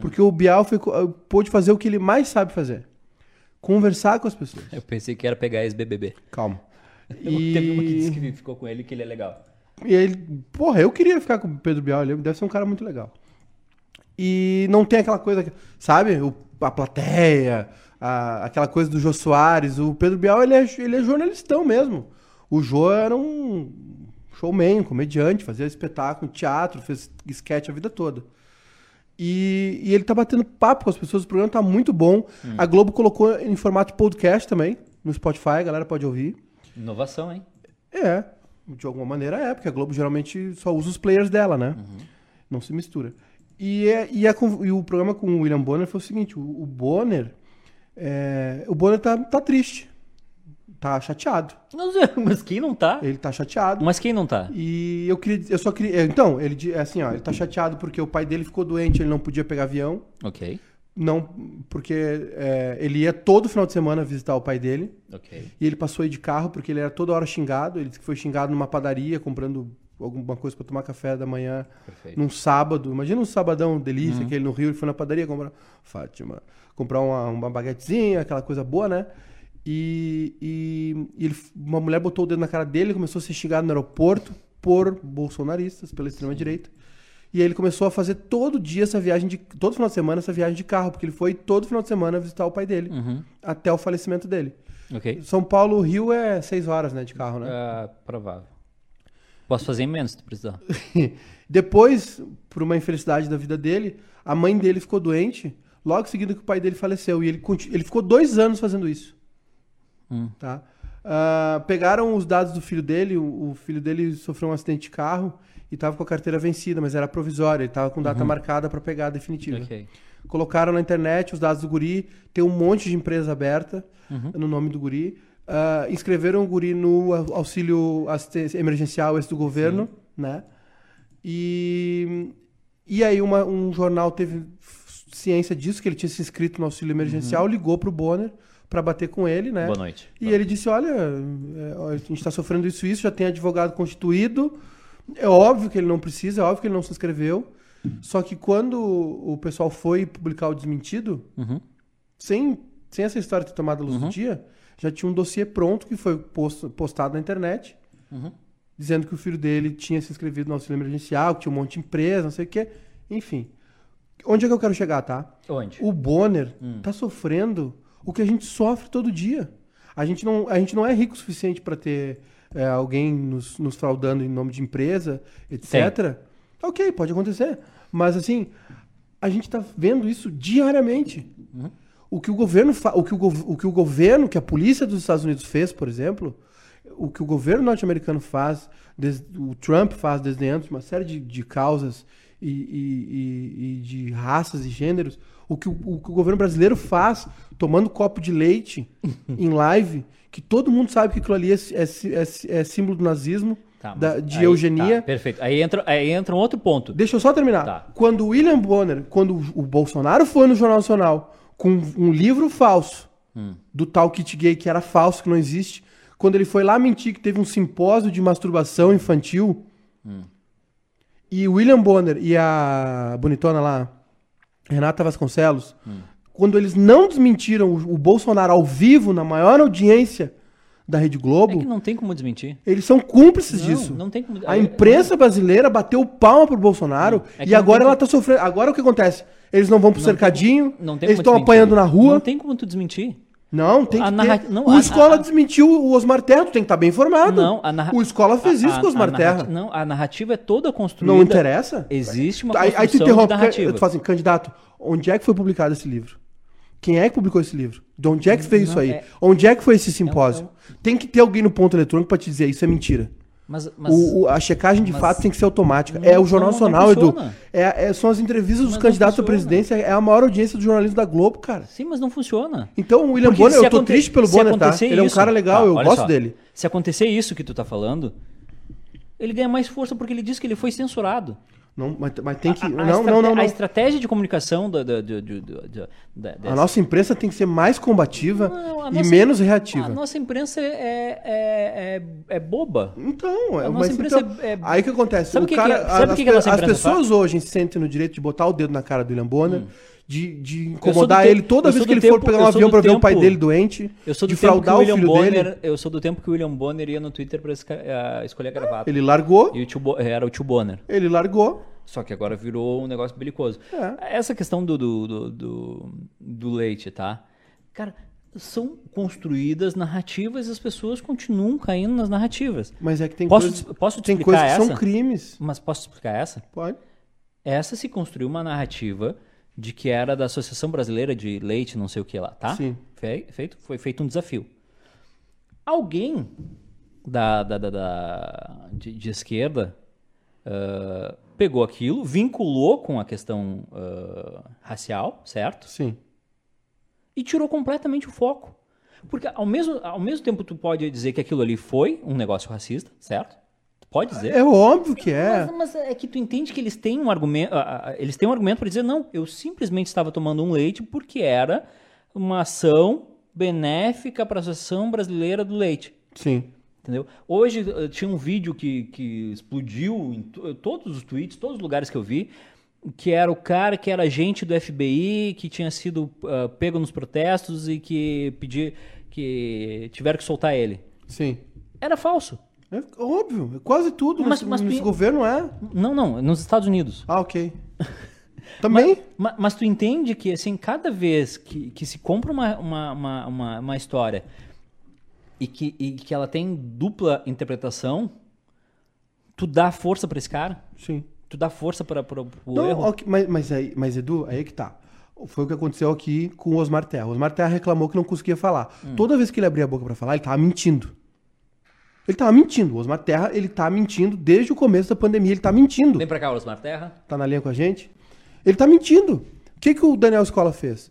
Speaker 1: Porque o Bial pôde fazer o que ele mais sabe fazer. Conversar com as pessoas.
Speaker 2: Eu pensei que era pegar ex-BBB.
Speaker 1: Calma.
Speaker 2: Teve uma que disse que ficou com ele que ele é legal.
Speaker 1: E ele, porra, eu queria ficar com o Pedro Bial, ele deve ser um cara muito legal. E não tem aquela coisa, que- sabe? O- a plateia, a- aquela coisa do Jô Soares. O Pedro Bial, ele é, ele é jornalistão mesmo. O Jô era um showman, um comediante, fazia espetáculo, teatro, fez sketch a vida toda. E, e ele tá batendo papo com as pessoas, o programa tá muito bom. A Globo colocou em formato podcast também, no Spotify, a galera pode ouvir.
Speaker 2: Inovação, hein?
Speaker 1: É, de alguma maneira é, porque a Globo geralmente só usa os players dela, né? Não se mistura. E, é- e, a con- e o programa com o William Bonner foi o seguinte: o, o Bonner. é, o Bonner tá, tá triste. Tá chateado.
Speaker 2: Mas quem não tá?
Speaker 1: Ele tá chateado.
Speaker 2: Mas quem não tá?
Speaker 1: E eu queria. Eu só queria. Então, ele é assim, ó, ele tá chateado porque o pai dele ficou doente, ele não podia pegar avião.
Speaker 2: Ok,
Speaker 1: Não, porque é, ele ia todo final de semana visitar o pai dele.
Speaker 2: ok.
Speaker 1: E ele passou aí de carro porque ele era toda hora xingado. Ele disse que foi xingado numa padaria, comprando alguma coisa para tomar café da manhã
Speaker 2: Perfeito.
Speaker 1: num sábado. Imagina um sabadão delícia, aquele no Rio. Ele foi na padaria comprar, Fátima, comprar uma, uma baguetezinha, aquela coisa boa, né? E, e- e ele- uma mulher botou o dedo na cara dele, começou a ser xingado no aeroporto por bolsonaristas, pela extrema-direita. E aí ele começou a fazer todo dia essa viagem de. Todo final de semana essa viagem de carro, porque ele foi todo final de semana visitar o pai dele,
Speaker 2: Uhum.
Speaker 1: até o falecimento dele.
Speaker 2: Ok.
Speaker 1: São Paulo, Rio é seis horas, né, de carro, né?
Speaker 2: Ah, provável. Posso fazer em menos se tu precisar.
Speaker 1: Depois, por uma infelicidade da vida dele, a mãe dele ficou doente, logo em seguida que o pai dele faleceu. E ele, ele ficou dois anos fazendo isso.
Speaker 2: Hum.
Speaker 1: Tá? Ah, pegaram os dados do filho dele, o, o filho dele sofreu um acidente de carro estava com a carteira vencida, mas era provisória, ele estava com data marcada para pegar a definitiva.
Speaker 2: Ok.
Speaker 1: Colocaram na internet os dados do guri, tem um monte de empresa aberta no nome do guri. Ah, inscreveram o guri no au- auxílio emergencial esse do governo, né? E, e aí uma- um jornal teve ciência disso, que ele tinha se inscrito no auxílio emergencial, ligou pro Bonner para bater com ele, né?
Speaker 2: Boa noite.
Speaker 1: E ele disse: Olha, é, a gente está sofrendo isso, isso, já tem advogado constituído. É óbvio que ele não precisa, é óbvio que ele não se inscreveu. Só que quando o pessoal foi publicar o desmentido,
Speaker 2: Uhum.
Speaker 1: sem, sem essa história ter tomado a luz do dia, já tinha um dossiê pronto que foi posto- postado na internet,
Speaker 2: Uhum.
Speaker 1: dizendo que o filho dele tinha se inscrevido no auxílio emergencial, que tinha um monte de empresa, não sei o quê. Enfim. Onde é que eu quero chegar, tá?
Speaker 2: Onde?
Speaker 1: O Bonner tá sofrendo o que a gente sofre todo dia. A gente não, a gente não é rico o suficiente para ter é, alguém nos, nos fraudando em nome de empresa, etc. Ok, pode acontecer. Mas assim, a gente tá vendo isso diariamente. O que o governo o, que o, o que o governo, que a polícia dos Estados Unidos fez, por exemplo, o que o governo norte-americano faz, o Trump faz desdenhando uma série de, de causas e, e- e- e de raças e gêneros, o que o, o que o governo brasileiro faz tomando copo de leite em live, que todo mundo sabe que aquilo ali é, é- é- é símbolo do nazismo,
Speaker 2: Tá,
Speaker 1: da- de
Speaker 2: aí-
Speaker 1: eugenia.
Speaker 2: tá, perfeito. Aí entra, aí entra um outro ponto.
Speaker 1: Deixa eu só terminar.
Speaker 2: Tá.
Speaker 1: Quando o William Bonner, quando o Bolsonaro foi no Jornal Nacional com um livro falso
Speaker 2: Hum.
Speaker 1: do tal kit gay que era falso, que não existe, quando ele foi lá mentir que teve um simpósio de masturbação infantil,
Speaker 2: Hum.
Speaker 1: e o William Bonner e a bonitona lá, Renata Vasconcelos,
Speaker 2: Hum.
Speaker 1: Quando eles não desmentiram o, o Bolsonaro ao vivo, na maior audiência da Rede
Speaker 2: É
Speaker 1: Globo,
Speaker 2: que não tem como desmentir.
Speaker 1: eles são cúmplices
Speaker 2: Não,
Speaker 1: disso.
Speaker 2: não tem como-
Speaker 1: A imprensa brasileira bateu palma pro Bolsonaro
Speaker 2: É
Speaker 1: e agora
Speaker 2: tem
Speaker 1: ela tá sofrendo. Agora o que acontece? Eles não vão pro
Speaker 2: Não tem
Speaker 1: cercadinho,
Speaker 2: como- não tem
Speaker 1: eles
Speaker 2: como
Speaker 1: estão apanhando na rua.
Speaker 2: Não tem como tu desmentir.
Speaker 1: Não, tem que ter.
Speaker 2: não,
Speaker 1: o
Speaker 2: a-
Speaker 1: Escola
Speaker 2: a-
Speaker 1: desmentiu o Osmar Terra, tu tem que estar bem informado.
Speaker 2: Não, narra...
Speaker 1: O Escola fez isso com o Osmar Terra.
Speaker 2: narrati- Não, a narrativa é toda construída.
Speaker 1: Não interessa?
Speaker 2: Existe uma
Speaker 1: Aí,
Speaker 2: construção
Speaker 1: aí tu
Speaker 2: de
Speaker 1: interrompe,
Speaker 2: narrativa.
Speaker 1: tu fala assim, candidato, onde é que foi publicado esse livro? Quem é que publicou esse livro? De onde é que fez isso
Speaker 2: Não,
Speaker 1: aí?
Speaker 2: é-
Speaker 1: Onde é que foi esse simpósio?
Speaker 2: é
Speaker 1: Tem que ter alguém no ponto eletrônico pra te dizer isso é mentira.
Speaker 2: Mas, mas...
Speaker 1: O- o- a checagem de fato tem que ser automática.
Speaker 2: Não,
Speaker 1: é o Jornal
Speaker 2: não,
Speaker 1: Nacional, Edu. É, é- são as entrevistas dos
Speaker 2: Mas não
Speaker 1: candidatos à presidência. É a maior audiência do jornalismo da Globo, cara.
Speaker 2: Sim, mas não funciona.
Speaker 1: Então, o William
Speaker 2: Porque
Speaker 1: Bonner, eu tô triste pelo Bonner, tá?
Speaker 2: acontecer
Speaker 1: Ele é um
Speaker 2: isso-
Speaker 1: cara legal,
Speaker 2: tá,
Speaker 1: eu gosto
Speaker 2: só.
Speaker 1: dele.
Speaker 2: Se acontecer isso que tu tá falando, ele ganha mais força porque ele diz que ele foi censurado.
Speaker 1: Não, mas, mas tem que.
Speaker 2: A- a
Speaker 1: não, não, não, não.
Speaker 2: A estratégia de comunicação da, da, da, da- da-
Speaker 1: A
Speaker 2: dessa-
Speaker 1: nossa imprensa tem que ser mais combativa
Speaker 2: Não, a
Speaker 1: e
Speaker 2: nossa-
Speaker 1: menos
Speaker 2: A
Speaker 1: reativa.
Speaker 2: nossa imprensa é, é, é, é boba.
Speaker 1: Então, é,
Speaker 2: A
Speaker 1: mas
Speaker 2: nossa imprensa
Speaker 1: então,
Speaker 2: é- é-
Speaker 1: aí o que acontece?
Speaker 2: Sabe
Speaker 1: o
Speaker 2: que
Speaker 1: cara,
Speaker 2: que é- sabe
Speaker 1: as,
Speaker 2: que a
Speaker 1: as pessoas hoje se sentem no direito de botar o dedo na cara do William Bonner, de, de incomodar ele
Speaker 2: tempo-
Speaker 1: toda vez que ele
Speaker 2: do
Speaker 1: for
Speaker 2: tempo-
Speaker 1: pegar um avião pra ver o pai
Speaker 2: tempo-
Speaker 1: dele doente,
Speaker 2: Eu sou do
Speaker 1: de
Speaker 2: tempo que
Speaker 1: fraudar
Speaker 2: o
Speaker 1: filho
Speaker 2: Bonner,
Speaker 1: dele.
Speaker 2: eu sou do tempo que o William Bonner ia no Twitter pra eh, escolher a gravata.
Speaker 1: Ele largou,
Speaker 2: E o tio Bo- era o tio Bonner.
Speaker 1: ele largou.
Speaker 2: Só que agora virou um negócio belicoso.
Speaker 1: É.
Speaker 2: Essa questão do, do, do, do- do leite, tá? Cara, são construídas narrativas e as pessoas continuam caindo nas narrativas.
Speaker 1: Mas é que tem
Speaker 2: Posso,
Speaker 1: coisas,
Speaker 2: te- posso te
Speaker 1: tem
Speaker 2: explicar
Speaker 1: coisas que
Speaker 2: essa?
Speaker 1: são crimes.
Speaker 2: Mas posso te explicar essa?
Speaker 1: Pode.
Speaker 2: Essa se construiu uma narrativa de que era da Associação Brasileira de Leite, não sei o que lá, tá?
Speaker 1: Sim.
Speaker 2: Fe- feito, foi feito um desafio. Alguém da, da, da- da- de, de esquerda ah, pegou aquilo, vinculou com a questão ah, racial, certo?
Speaker 1: Sim.
Speaker 2: E tirou completamente o foco. Porque ao mesmo, ao mesmo tempo tu pode dizer que aquilo ali foi um negócio racista, certo? Pode dizer.
Speaker 1: É óbvio que é.
Speaker 2: Mas, mas é que tu entende que eles têm um argumento, ah, ah, eles têm um argumento para dizer não, eu simplesmente estava tomando um leite porque era uma ação benéfica para a Associação Brasileira do Leite.
Speaker 1: Sim.
Speaker 2: Entendeu? Hoje tinha um vídeo que, que explodiu em to- todos os tweets, todos os lugares que eu vi, que era o cara que era agente do FBI, que tinha sido ah, pego nos protestos e que pedir que tiveram que soltar ele.
Speaker 1: Sim.
Speaker 2: Era falso.
Speaker 1: É óbvio. é Quase tudo
Speaker 2: Mas-
Speaker 1: nesse,
Speaker 2: mas
Speaker 1: nesse
Speaker 2: tu-
Speaker 1: governo é.
Speaker 2: Não, não, nos Estados Unidos.
Speaker 1: Ah, ok. Também?
Speaker 2: Mas, mas tu entende que, assim, cada vez que, que se compra uma, uma, uma, uma, uma história e que, e que ela tem dupla interpretação, tu dá força pra esse cara?
Speaker 1: Sim.
Speaker 2: Tu dá força para o erro?
Speaker 1: ok, mas, mas, aí, mas, Edu, aí que tá. Foi o que aconteceu aqui com o Osmar Terra. O Osmar Terra reclamou que não conseguia falar.
Speaker 2: Hum.
Speaker 1: Toda vez que ele abria a boca pra falar, ele tava mentindo. Ele tava mentindo. O Osmar Terra, ele tá mentindo desde o começo da pandemia. Ele tá mentindo.
Speaker 2: Vem pra cá, Osmar Terra.
Speaker 1: Tá na linha com a gente? Ele tá mentindo. O que, que o Daniel Escola fez?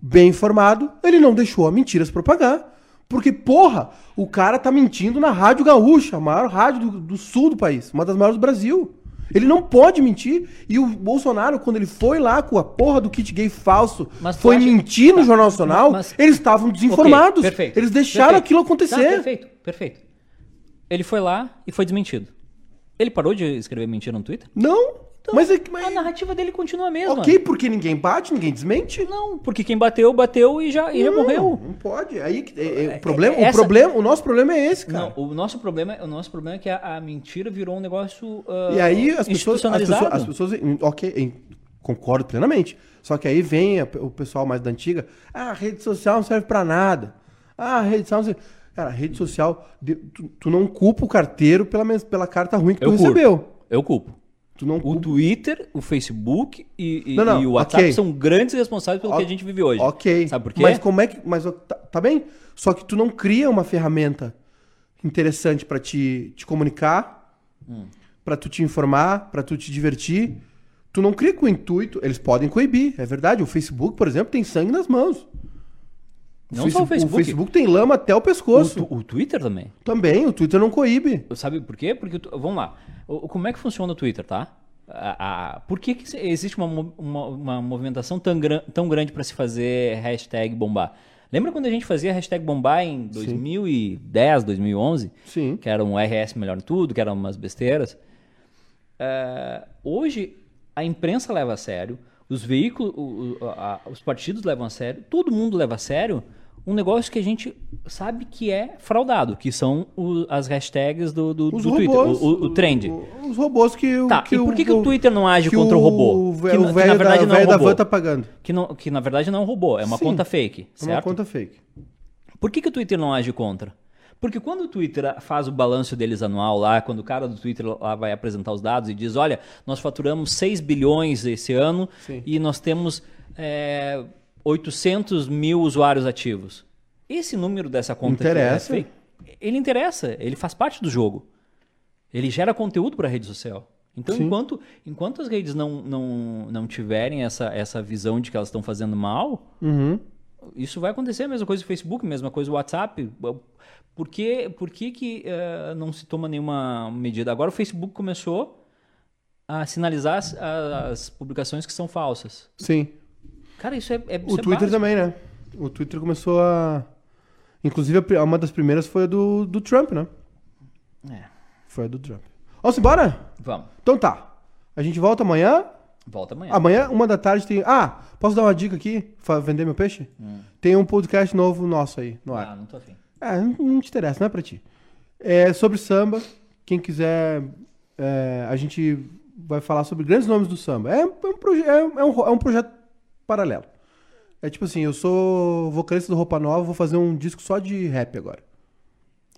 Speaker 1: Bem informado, ele não deixou a mentira se propagar. Porque, porra, o cara tá mentindo na Rádio Gaúcha, a maior rádio do, do sul do país, uma das maiores do Brasil. Ele não pode mentir. E o Bolsonaro, quando ele foi lá com a porra do kit gay falso,
Speaker 2: Mas
Speaker 1: foi mentir no
Speaker 2: Tá,
Speaker 1: Jornal Nacional,
Speaker 2: mas-
Speaker 1: eles estavam desinformados.
Speaker 2: Ok, perfeito,
Speaker 1: Eles deixaram
Speaker 2: perfeito.
Speaker 1: aquilo acontecer.
Speaker 2: Tá, perfeito, perfeito. Ele foi lá e foi desmentido. Ele parou de escrever mentira no Twitter?
Speaker 1: Não. mas é que.
Speaker 2: A
Speaker 1: Mas...
Speaker 2: narrativa dele continua a mesma.
Speaker 1: Ok, porque ninguém bate, ninguém desmente.
Speaker 2: Não, porque quem bateu, bateu e já, e já
Speaker 1: Não,
Speaker 2: morreu.
Speaker 1: Não pode. Aí que- é- é-
Speaker 2: É-
Speaker 1: o problema,
Speaker 2: é- essa-
Speaker 1: o problema, o nosso problema é esse, cara.
Speaker 2: Não, o nosso problema, o nosso problema é que a, a mentira virou um negócio ah,
Speaker 1: e aí as pessoas, as pessoas, as pessoas, ok, concordo plenamente. Só que aí vem a- o pessoal mais da antiga, ah, a rede social não serve pra nada. Ah, a rede social não serve. Cara, rede social, tu, tu não culpa o carteiro pela, pela carta ruim que tu
Speaker 2: Eu curto.
Speaker 1: recebeu.
Speaker 2: Eu culpo.
Speaker 1: Tu não
Speaker 2: O
Speaker 1: culpa.
Speaker 2: Twitter, o Facebook e,
Speaker 1: Não, não,
Speaker 2: e o WhatsApp
Speaker 1: ok.
Speaker 2: são grandes responsáveis pelo
Speaker 1: O-
Speaker 2: que a gente vive hoje.
Speaker 1: Ok.
Speaker 2: Sabe por quê?
Speaker 1: Mas como é que. Mas tá, tá bem? Só que tu não cria uma ferramenta interessante pra te, te comunicar, pra tu te informar, pra tu te divertir. Tu não cria com o intuito, eles podem coibir, é verdade. O Facebook, por exemplo, tem sangue nas mãos.
Speaker 2: Não só o Facebook.
Speaker 1: O Facebook tem lama até o
Speaker 2: O,
Speaker 1: pescoço.
Speaker 2: tu- o Twitter também.
Speaker 1: Também, o Twitter não coíbe.
Speaker 2: Sabe por quê? Porque, vamos lá. O- como é que funciona o Twitter, tá? A- a- por que, que existe uma, uma, uma movimentação tão, gran- tão grande para se fazer hashtag bombar? Lembra quando a gente fazia hashtag bombar em 2010, 2011?
Speaker 1: Sim.
Speaker 2: Que era um RS melhor em tudo, que eram umas besteiras. É, hoje, a imprensa leva a sério, os veículos, o- o- a- os partidos levam a sério, todo mundo leva a sério um negócio que a gente sabe que é fraudado, que são o- as hashtags do, do,
Speaker 1: Os
Speaker 2: do
Speaker 1: robôs.
Speaker 2: Twitter, o, o- o trend.
Speaker 1: o- Os robôs que o.
Speaker 2: Tá,
Speaker 1: que
Speaker 2: e por que, que o Twitter não age contra o robô?
Speaker 1: O
Speaker 2: Que,
Speaker 1: velho
Speaker 2: na- que
Speaker 1: velho
Speaker 2: na
Speaker 1: da,
Speaker 2: verdade não é um
Speaker 1: da
Speaker 2: robô.
Speaker 1: van tá pagando.
Speaker 2: Que, não, que na verdade não é um robô, é uma
Speaker 1: Sim.
Speaker 2: conta fake,
Speaker 1: É uma
Speaker 2: certo?
Speaker 1: conta fake.
Speaker 2: Por que, que o Twitter não age contra? Porque quando o Twitter faz o balanço deles anual lá, quando o cara do Twitter lá vai apresentar os dados e diz, olha, nós faturamos 6 bilhões esse ano
Speaker 1: Sim.
Speaker 2: e nós temos é, 800 mil usuários ativos. Esse número dessa conta é
Speaker 1: Interessa.
Speaker 2: fake, ele interessa, ele faz parte do jogo. Ele gera conteúdo para a rede social. Então,
Speaker 1: Sim.
Speaker 2: enquanto, enquanto as redes não, não, não tiverem essa, essa visão de que elas estão fazendo mal,
Speaker 1: Uhum.
Speaker 2: isso vai acontecer, a mesma coisa o Facebook, a mesma coisa o WhatsApp. Por que, por que, que eh, não se toma nenhuma medida? Agora o Facebook começou a sinalizar as, as publicações que são falsas.
Speaker 1: Sim.
Speaker 2: Cara, isso é, é
Speaker 1: O
Speaker 2: isso é
Speaker 1: Twitter
Speaker 2: básico.
Speaker 1: também, né? O Twitter começou a. Inclusive, uma das primeiras foi a do, do Trump, né?
Speaker 2: É,
Speaker 1: Foi a do Trump. Vamos embora?
Speaker 2: vamos,
Speaker 1: Então tá. A gente volta amanhã.
Speaker 2: volta amanhã.
Speaker 1: Amanhã, uma da tarde, tem. Ah, posso dar uma dica aqui? Vender meu peixe? Tem um podcast novo nosso aí no ar.
Speaker 2: Ah, não tô afim.
Speaker 1: É, não, não te interessa, não é pra ti. É sobre samba. Quem quiser, é, a gente vai falar sobre grandes nomes do samba. É, é um, proje- é, é um, é um projeto paralelo. É tipo assim, eu sou vocalista do Roupa Nova, vou fazer um disco só de rap agora.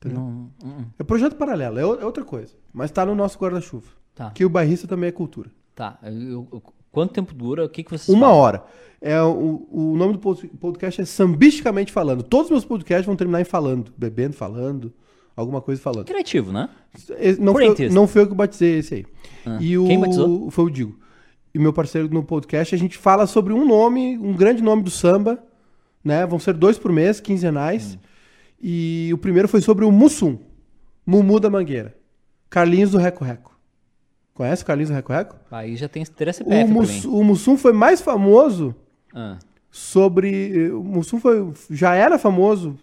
Speaker 2: Não, uh-uh.
Speaker 1: É projeto paralelo, é, o- é outra coisa. Mas tá no nosso guarda-chuva.
Speaker 2: Tá,
Speaker 1: Que o bairrista também é cultura.
Speaker 2: tá. Eu- eu- quanto tempo dura? O que, que vocês
Speaker 1: Uma
Speaker 2: falam?
Speaker 1: hora. É, o, o nome do pod- podcast é Sambisticamente Falando. Todos os meus podcasts vão terminar em falando. Bebendo, falando, alguma coisa falando.
Speaker 2: Criativo, né?
Speaker 1: Não foi, não foi eu que batizei esse aí.
Speaker 2: Ah,
Speaker 1: E o,
Speaker 2: quem batizou?
Speaker 1: Foi o Digo. E meu parceiro no podcast, a gente fala sobre um nome, um grande nome do samba, né? Vão ser dois por mês, quinzenais.
Speaker 2: Hum.
Speaker 1: E o primeiro foi sobre o Mussum, Mumu da Mangueira. Carlinhos do Reco Reco. Conhece o Carlinhos do Reco Reco?
Speaker 2: Aí já tem três
Speaker 1: O,
Speaker 2: CPF pra
Speaker 1: Mus- o Mussum foi mais famoso
Speaker 2: Ah,
Speaker 1: sobre. O Mussum foi, já era famoso,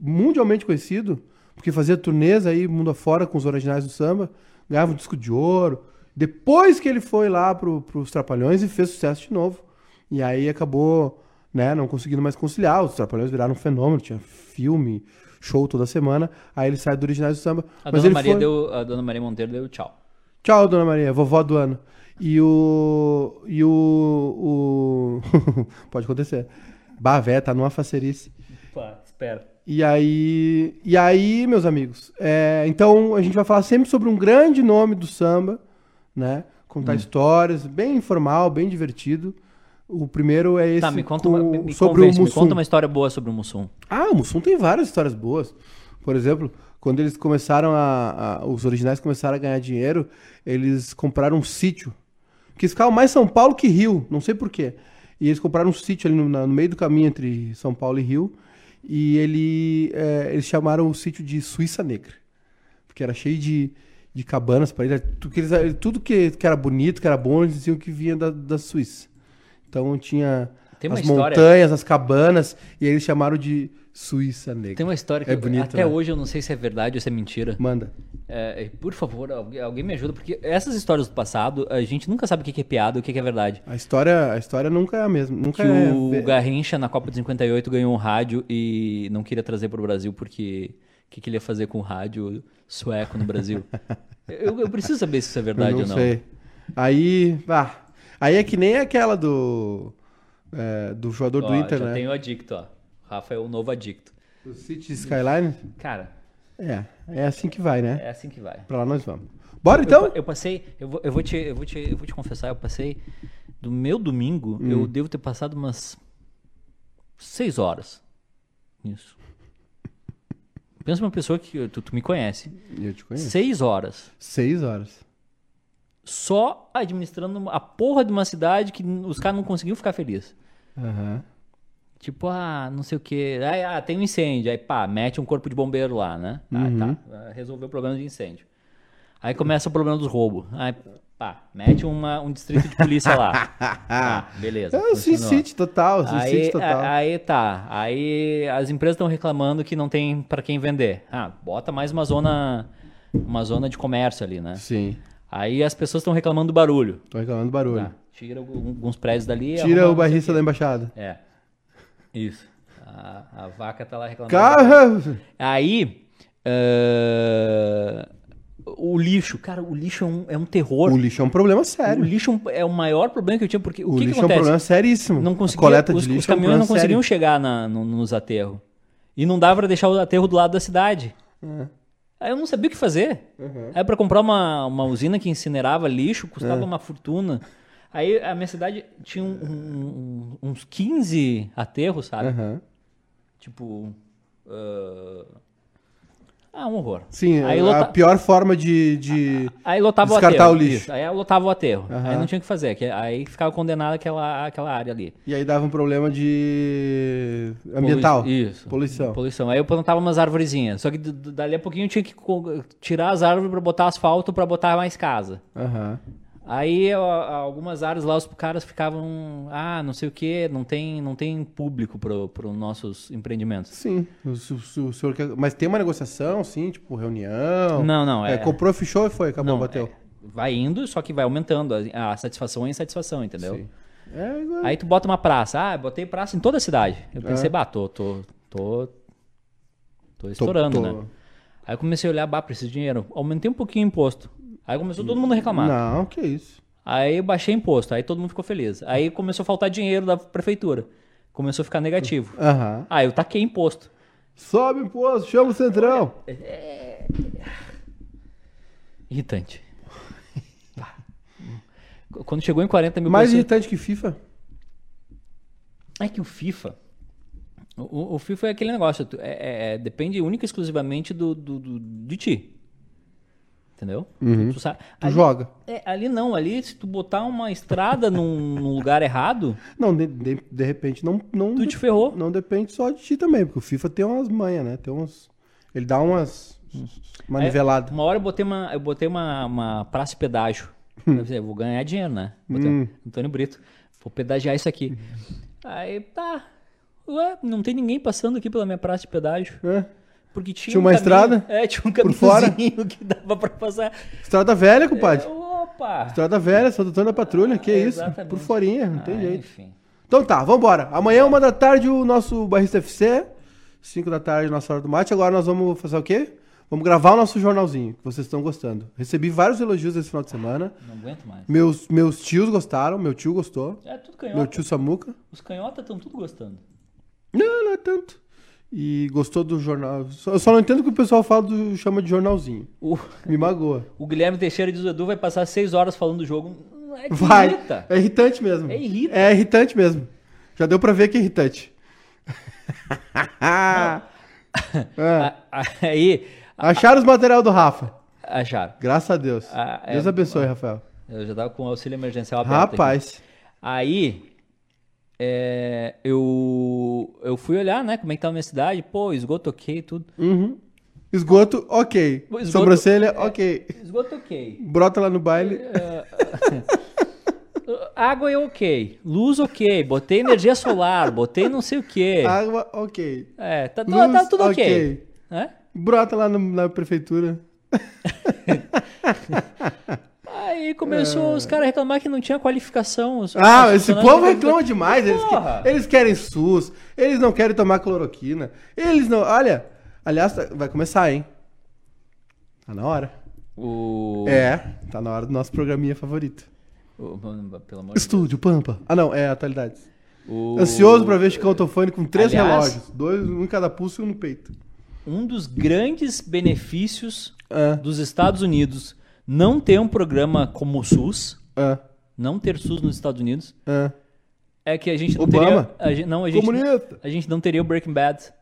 Speaker 1: mundialmente conhecido, porque fazia turnês aí mundo afora com os originais do samba, ganhava um disco de ouro. Depois que ele foi lá pro, pros Trapalhões e fez sucesso de novo. E aí acabou, né, não conseguindo mais conciliar. Os Trapalhões viraram um fenômeno, tinha filme, show toda semana. Aí ele sai do originais do samba.
Speaker 2: a,
Speaker 1: mas
Speaker 2: dona
Speaker 1: ele
Speaker 2: Maria
Speaker 1: foi...
Speaker 2: deu, a dona Maria Monteiro deu tchau.
Speaker 1: Tchau, dona Maria, vovó do ano. E o. E o. o... Pode acontecer. Bah, véia, tá numa facerice.
Speaker 2: Pá, espera.
Speaker 1: E aí. E aí, meus amigos. é, então a gente vai falar sempre sobre um grande nome do samba, né? Contar histórias, bem informal, bem divertido. O primeiro é esse.
Speaker 2: Tá, me conta,
Speaker 1: com-
Speaker 2: uma, me, me
Speaker 1: sobre
Speaker 2: convence,
Speaker 1: o
Speaker 2: me
Speaker 1: Mussum.
Speaker 2: conta uma história boa sobre o Mussum.
Speaker 1: Ah, o Mussum tem várias histórias boas. Por exemplo, quando eles começaram a, a- Os originais começaram a ganhar dinheiro, eles compraram um sítio. Que eles ficavam mais São Paulo que Rio, não sei porquê. E eles compraram um sítio ali no, na- no meio do caminho entre São Paulo e Rio. E ele, é, eles chamaram o sítio de Suíça Negra. Porque era cheio de, de cabanas para ele. Tudo, que, eles- tudo que, que era bonito, que era bom, eles diziam que vinha da, da Suíça. Então tinha as
Speaker 2: história-
Speaker 1: montanhas, as cabanas, e aí eles chamaram de Suíça Negra.
Speaker 2: Tem uma história que
Speaker 1: É
Speaker 2: eu-
Speaker 1: bonito,
Speaker 2: até
Speaker 1: né?
Speaker 2: hoje eu não sei se é verdade ou se é mentira.
Speaker 1: Manda.
Speaker 2: É, por favor, alguém, alguém me ajuda, porque essas histórias do passado, a gente nunca sabe o que é piada e o que é verdade.
Speaker 1: A história, a história nunca é a mesma. Nunca
Speaker 2: Que
Speaker 1: é.
Speaker 2: o Garrincha, na Copa de 58, ganhou um rádio e não queria trazer para o Brasil porque que, que ele ia fazer com o rádio sueco no Brasil? eu, eu preciso saber se isso é verdade
Speaker 1: não
Speaker 2: ou não.
Speaker 1: sei. Aí. Ah, aí é que nem aquela do. é, do jogador do
Speaker 2: Ó,
Speaker 1: Inter,
Speaker 2: já
Speaker 1: né?
Speaker 2: tem o adicto, ó. Rafa é o novo adicto.
Speaker 1: O City Skyline.
Speaker 2: Cara,
Speaker 1: É, é assim que vai, né?
Speaker 2: é assim que vai.
Speaker 1: Pra lá nós vamos. Bora então?
Speaker 2: Eu, eu passei, eu vou, eu, vou te, eu, vou te, eu vou te confessar, eu passei do meu domingo,
Speaker 1: Hum.
Speaker 2: eu devo ter passado umas seis horas nisso. Pensa uma pessoa que tu, tu me conhece.
Speaker 1: Eu te conheço.
Speaker 2: Seis horas.
Speaker 1: Seis horas.
Speaker 2: Só administrando a porra de uma cidade que os caras não conseguiam ficar felizes.
Speaker 1: Aham.
Speaker 2: Tipo, ah, não sei o quê. Aí, ah, tem um incêndio. Aí, pá, mete um corpo de bombeiro lá, né? Ah, tá. Ah, Resolveu o problema de incêndio. Aí começa o problema dos roubos. Aí, pá, mete uma, um distrito de polícia lá. Ah, beleza.
Speaker 1: É o Sin
Speaker 2: funcionou.
Speaker 1: City total,
Speaker 2: Aí,
Speaker 1: total.
Speaker 2: a- aí tá. Aí as empresas estão reclamando que não tem pra quem vender. Ah, bota mais uma zona, uma zona de comércio ali, né?
Speaker 1: Sim.
Speaker 2: Aí as pessoas estão reclamando do barulho.
Speaker 1: Tô reclamando do barulho.
Speaker 2: Tá, tira alguns prédios dali.
Speaker 1: Tira o barrista da embaixada.
Speaker 2: É. Isso. A, a vaca tá lá reclamando.
Speaker 1: Carro!
Speaker 2: Aí. ah, o lixo, cara, o lixo é um, é um terror.
Speaker 1: O lixo é um problema
Speaker 2: O
Speaker 1: sério.
Speaker 2: lixo é é o maior problema que eu tinha, porque o,
Speaker 1: O
Speaker 2: que, que
Speaker 1: lixo é um
Speaker 2: acontece?
Speaker 1: problema seríssimo.
Speaker 2: não conseguia,
Speaker 1: coleta de
Speaker 2: os,
Speaker 1: lixo
Speaker 2: os
Speaker 1: é um
Speaker 2: caminhões não conseguiam
Speaker 1: sério.
Speaker 2: chegar na, no- nos aterros. E não dava pra deixar o aterro do lado da cidade.
Speaker 1: É.
Speaker 2: Aí eu não sabia o que fazer.
Speaker 1: Uhum.
Speaker 2: Aí pra comprar uma, uma usina que incinerava lixo
Speaker 1: É.
Speaker 2: custava uma fortuna. Aí a minha cidade tinha um- um- uns 15 aterros, sabe?
Speaker 1: Aham.
Speaker 2: Tipo. ah, Ah, um horror.
Speaker 1: Sim,
Speaker 2: Aí
Speaker 1: a
Speaker 2: lota-
Speaker 1: pior forma de. de...
Speaker 2: Aí lotava
Speaker 1: Descartar
Speaker 2: o aterro.
Speaker 1: o lixo.
Speaker 2: Isso. Aí lotava o aterro.
Speaker 1: Aham.
Speaker 2: Aí não tinha o que fazer. que- Aí ficava condenado aquela, aquela área ali.
Speaker 1: E aí dava um problema de. ambiental.
Speaker 2: Polui- Isso.
Speaker 1: Poluição.
Speaker 2: Poluição. Aí eu plantava umas arvorezinhas. Só que dali a pouquinho eu tinha que tirar as árvores pra botar asfalto pra botar mais casa.
Speaker 1: Aham.
Speaker 2: Aí eu- algumas áreas lá os caras ficavam, ah, não sei o que, não tem, não tem público pro, pro nossos empreendimentos.
Speaker 1: Sim. O, se o senhor quer... Mas tem uma negociação, sim, tipo, reunião.
Speaker 2: Não, não, é-
Speaker 1: comprou, fechou e foi, acabou,
Speaker 2: Não,
Speaker 1: bateu.
Speaker 2: é, vai indo, só que vai aumentando a, a satisfação e insatisfação, entendeu?
Speaker 1: Sim. É igual.
Speaker 2: Aí tu bota uma praça. Ah, botei praça em toda a cidade. Eu pensei,
Speaker 1: É.
Speaker 2: bah, tô, tô, tô, tô estourando,
Speaker 1: tô-
Speaker 2: né? Aí eu comecei a olhar, bah, preciso de dinheiro. Aumentei um pouquinho o imposto. Aí começou todo mundo a reclamar.
Speaker 1: Não, que isso.
Speaker 2: Aí eu baixei imposto, aí todo mundo ficou feliz. Aí começou a faltar dinheiro da prefeitura. Começou a ficar negativo.
Speaker 1: Aham.
Speaker 2: Aí eu taquei imposto.
Speaker 1: Sobe imposto, chama o centrão.
Speaker 2: Irritante. Pá. Quando chegou em 40 mil
Speaker 1: Mais
Speaker 2: pessoas-
Speaker 1: irritante que FIFA.
Speaker 2: É que o FIFA. O, o FIFA é aquele negócio. é- é- é- depende única e exclusivamente do, do, do- de ti. Entendeu? Tu, tu sabe.
Speaker 1: Uhum. Tu
Speaker 2: ali,
Speaker 1: joga.
Speaker 2: é, ali não, ali se tu botar uma estrada num, num lugar errado,
Speaker 1: Não, de, de, de repente não, não,
Speaker 2: tu te ferrou.
Speaker 1: não depende só de ti também, porque o FIFA tem umas manhas, né? Tem uns. Ele dá umas. Uma nivelada.
Speaker 2: Uma hora eu botei uma, eu botei uma, uma praça de pedágio. Eu pensei, eu vou ganhar dinheiro, né? Botei,
Speaker 1: Hum.
Speaker 2: Antônio Brito, vou pedagiar isso aqui. Aí, tá. Ué, não tem ninguém passando aqui pela minha praça de pedágio.
Speaker 1: É.
Speaker 2: Porque tinha,
Speaker 1: Tinha
Speaker 2: um
Speaker 1: uma
Speaker 2: caminho-
Speaker 1: estrada?
Speaker 2: É, tinha um caminhozinho que pra passar.
Speaker 1: Estrada velha, compadre.
Speaker 2: Opa!
Speaker 1: Estrada velha, Santo Antônio da Patrulha, que
Speaker 2: É,
Speaker 1: isso? Por forinha, não tem
Speaker 2: Ah,
Speaker 1: jeito.
Speaker 2: Enfim.
Speaker 1: Então tá, vambora. Amanhã, uma da tarde, o nosso Barrista FC. 5 da tarde, nossa hora do mate. Agora nós vamos fazer o quê? Vamos gravar o nosso jornalzinho, que vocês estão gostando. Recebi vários elogios esse final de semana.
Speaker 2: Não aguento mais.
Speaker 1: Meus, meus tios gostaram, meu tio gostou.
Speaker 2: É tudo
Speaker 1: Meu
Speaker 2: canhota.
Speaker 1: tio Samuca.
Speaker 2: Os canhotas estão tudo gostando.
Speaker 1: Não, não é tanto. E gostou do jornal. Eu só não entendo que o pessoal fala do, chama de jornalzinho.
Speaker 2: O,
Speaker 1: Me magoa.
Speaker 2: o Guilherme Teixeira diz o Edu vai passar seis horas falando do jogo. É
Speaker 1: Vai.
Speaker 2: irrita.
Speaker 1: É irritante mesmo.
Speaker 2: É irrita.
Speaker 1: É irritante mesmo. Já deu pra ver que é irritante. Ah.
Speaker 2: A- Aí,
Speaker 1: Acharam os material do Rafa.
Speaker 2: acharam.
Speaker 1: Graças a Deus.
Speaker 2: Ah, é-
Speaker 1: Deus abençoe, Rafael.
Speaker 2: Eu já tava com o auxílio emergencial aberto. aqui.
Speaker 1: Rapaz.
Speaker 2: Aí, é, eu, eu fui olhar, né, como é que tava a minha cidade. Pô, esgoto ok tudo.
Speaker 1: Uhum. Esgoto, ok.
Speaker 2: Esgoto-
Speaker 1: Sobrancelha, ok.
Speaker 2: Esgoto ok.
Speaker 1: Brota lá no baile.
Speaker 2: Água é ok. Luz ok. Botei energia solar. Botei não sei o quê.
Speaker 1: Água, ok.
Speaker 2: É, tá, tudo-
Speaker 1: Luz,
Speaker 2: tá tudo ok.
Speaker 1: ok.
Speaker 2: Né?
Speaker 1: Brota lá no- na prefeitura.
Speaker 2: Aí começou os caras a reclamar que não tinha qualificação. os-
Speaker 1: Ah, esse povo reclama demais. Eles, que- eles querem SUS, eles não querem tomar cloroquina. Eles não. Olha, aliás, tá- vai começar, hein? Tá na hora.
Speaker 2: O...
Speaker 1: É, tá na hora do nosso programinha favorito.
Speaker 2: o- Pelo amor de
Speaker 1: Estúdio Pampa. Ah, não, é atualidades.
Speaker 2: O-
Speaker 1: Ansioso pra ver Chicão Tofone com três
Speaker 2: Aliás-
Speaker 1: relógios. Dois, um em cada pulso e um no peito.
Speaker 2: Um dos grandes benefícios
Speaker 1: Ah,
Speaker 2: dos Estados Unidos não ter um programa como o SUS,
Speaker 1: ah,
Speaker 2: não ter SUS nos Estados Unidos,
Speaker 1: ah.
Speaker 2: é que a gente não
Speaker 1: Obama?
Speaker 2: teria. A gente, não, a gente,
Speaker 1: Comunista.
Speaker 2: a gente não teria o Breaking Bad.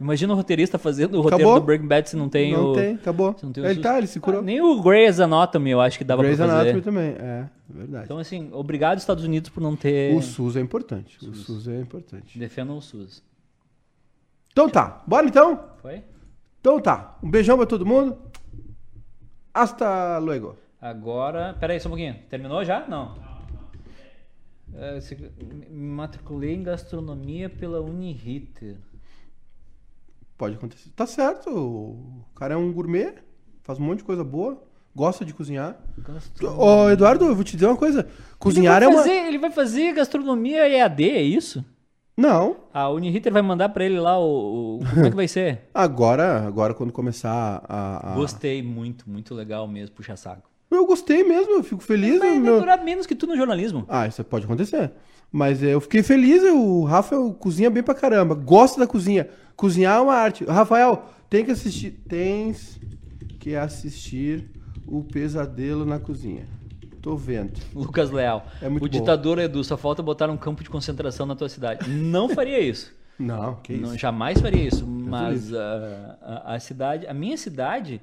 Speaker 2: Imagina o roteirista fazendo o roteiro
Speaker 1: Acabou?
Speaker 2: do Breaking Bad se não tem
Speaker 1: não
Speaker 2: o...
Speaker 1: tem, acabou.
Speaker 2: se não tem o
Speaker 1: ele
Speaker 2: sus-
Speaker 1: tá, ele se curou.
Speaker 2: Ah, nem o Grey's Anatomy eu acho que dava
Speaker 1: Grey's
Speaker 2: pra fazer.
Speaker 1: Anatomy também, é, verdade.
Speaker 2: Então, assim, obrigado Estados Unidos por não ter...
Speaker 1: o SUS é importante, o SUS é importante.
Speaker 2: Defendam o SUS.
Speaker 1: Então tá, bora então?
Speaker 2: Foi?
Speaker 1: Então tá, um beijão pra todo mundo. Hasta luego.
Speaker 2: Agora, pera aí só um pouquinho. Terminou já? Não. É, se- me matriculei em gastronomia pela Uniriter.
Speaker 1: Pode acontecer. Tá certo, o cara é um gourmet, faz um monte de coisa boa, gosta de cozinhar.
Speaker 2: Gastro-
Speaker 1: Ô, Eduardo, eu vou te dizer uma coisa. Cozinhar é
Speaker 2: ele
Speaker 1: uma...
Speaker 2: fazer, Ele vai fazer gastronomia EAD, é isso?
Speaker 1: Não,
Speaker 2: A Uniriter vai mandar pra ele lá o... o- Como é que vai ser?
Speaker 1: agora, agora quando começar a... a-
Speaker 2: Gostei muito, muito legal mesmo, puxa saco.
Speaker 1: Eu gostei mesmo, eu fico feliz.
Speaker 2: Vai
Speaker 1: meu-
Speaker 2: durar menos que tu no jornalismo.
Speaker 1: Ah, isso pode acontecer. Mas é, eu fiquei feliz, o Rafael cozinha bem pra caramba, gosta da cozinha. Cozinhar é uma arte. Rafael, tem que assistir, tens que assistir o pesadelo na cozinha. Tô vendo.
Speaker 2: Lucas Leal.
Speaker 1: É muito
Speaker 2: o
Speaker 1: bom.
Speaker 2: ditador Edu, só falta botar um campo de concentração na tua cidade. Não faria isso.
Speaker 1: Não, que
Speaker 2: Não,
Speaker 1: isso.
Speaker 2: jamais faria isso. Mas ah, a, a cidade, a minha cidade,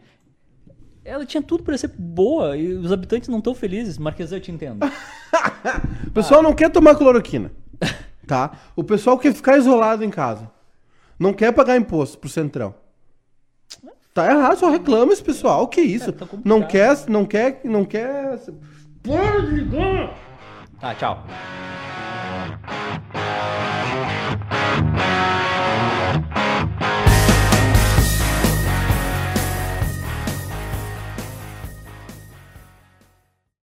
Speaker 2: ela tinha tudo pra ser boa e os habitantes não estão felizes. Marquesa, eu te entendo.
Speaker 1: O pessoal não quer tomar cloroquina, tá? O pessoal quer ficar isolado em casa. Não quer pagar imposto pro Centrão. Tá errado, só reclama esse pessoal. Que isso?
Speaker 2: É,
Speaker 1: não quer, não quer, não quer... Para de ligar!
Speaker 2: Tá, tchau.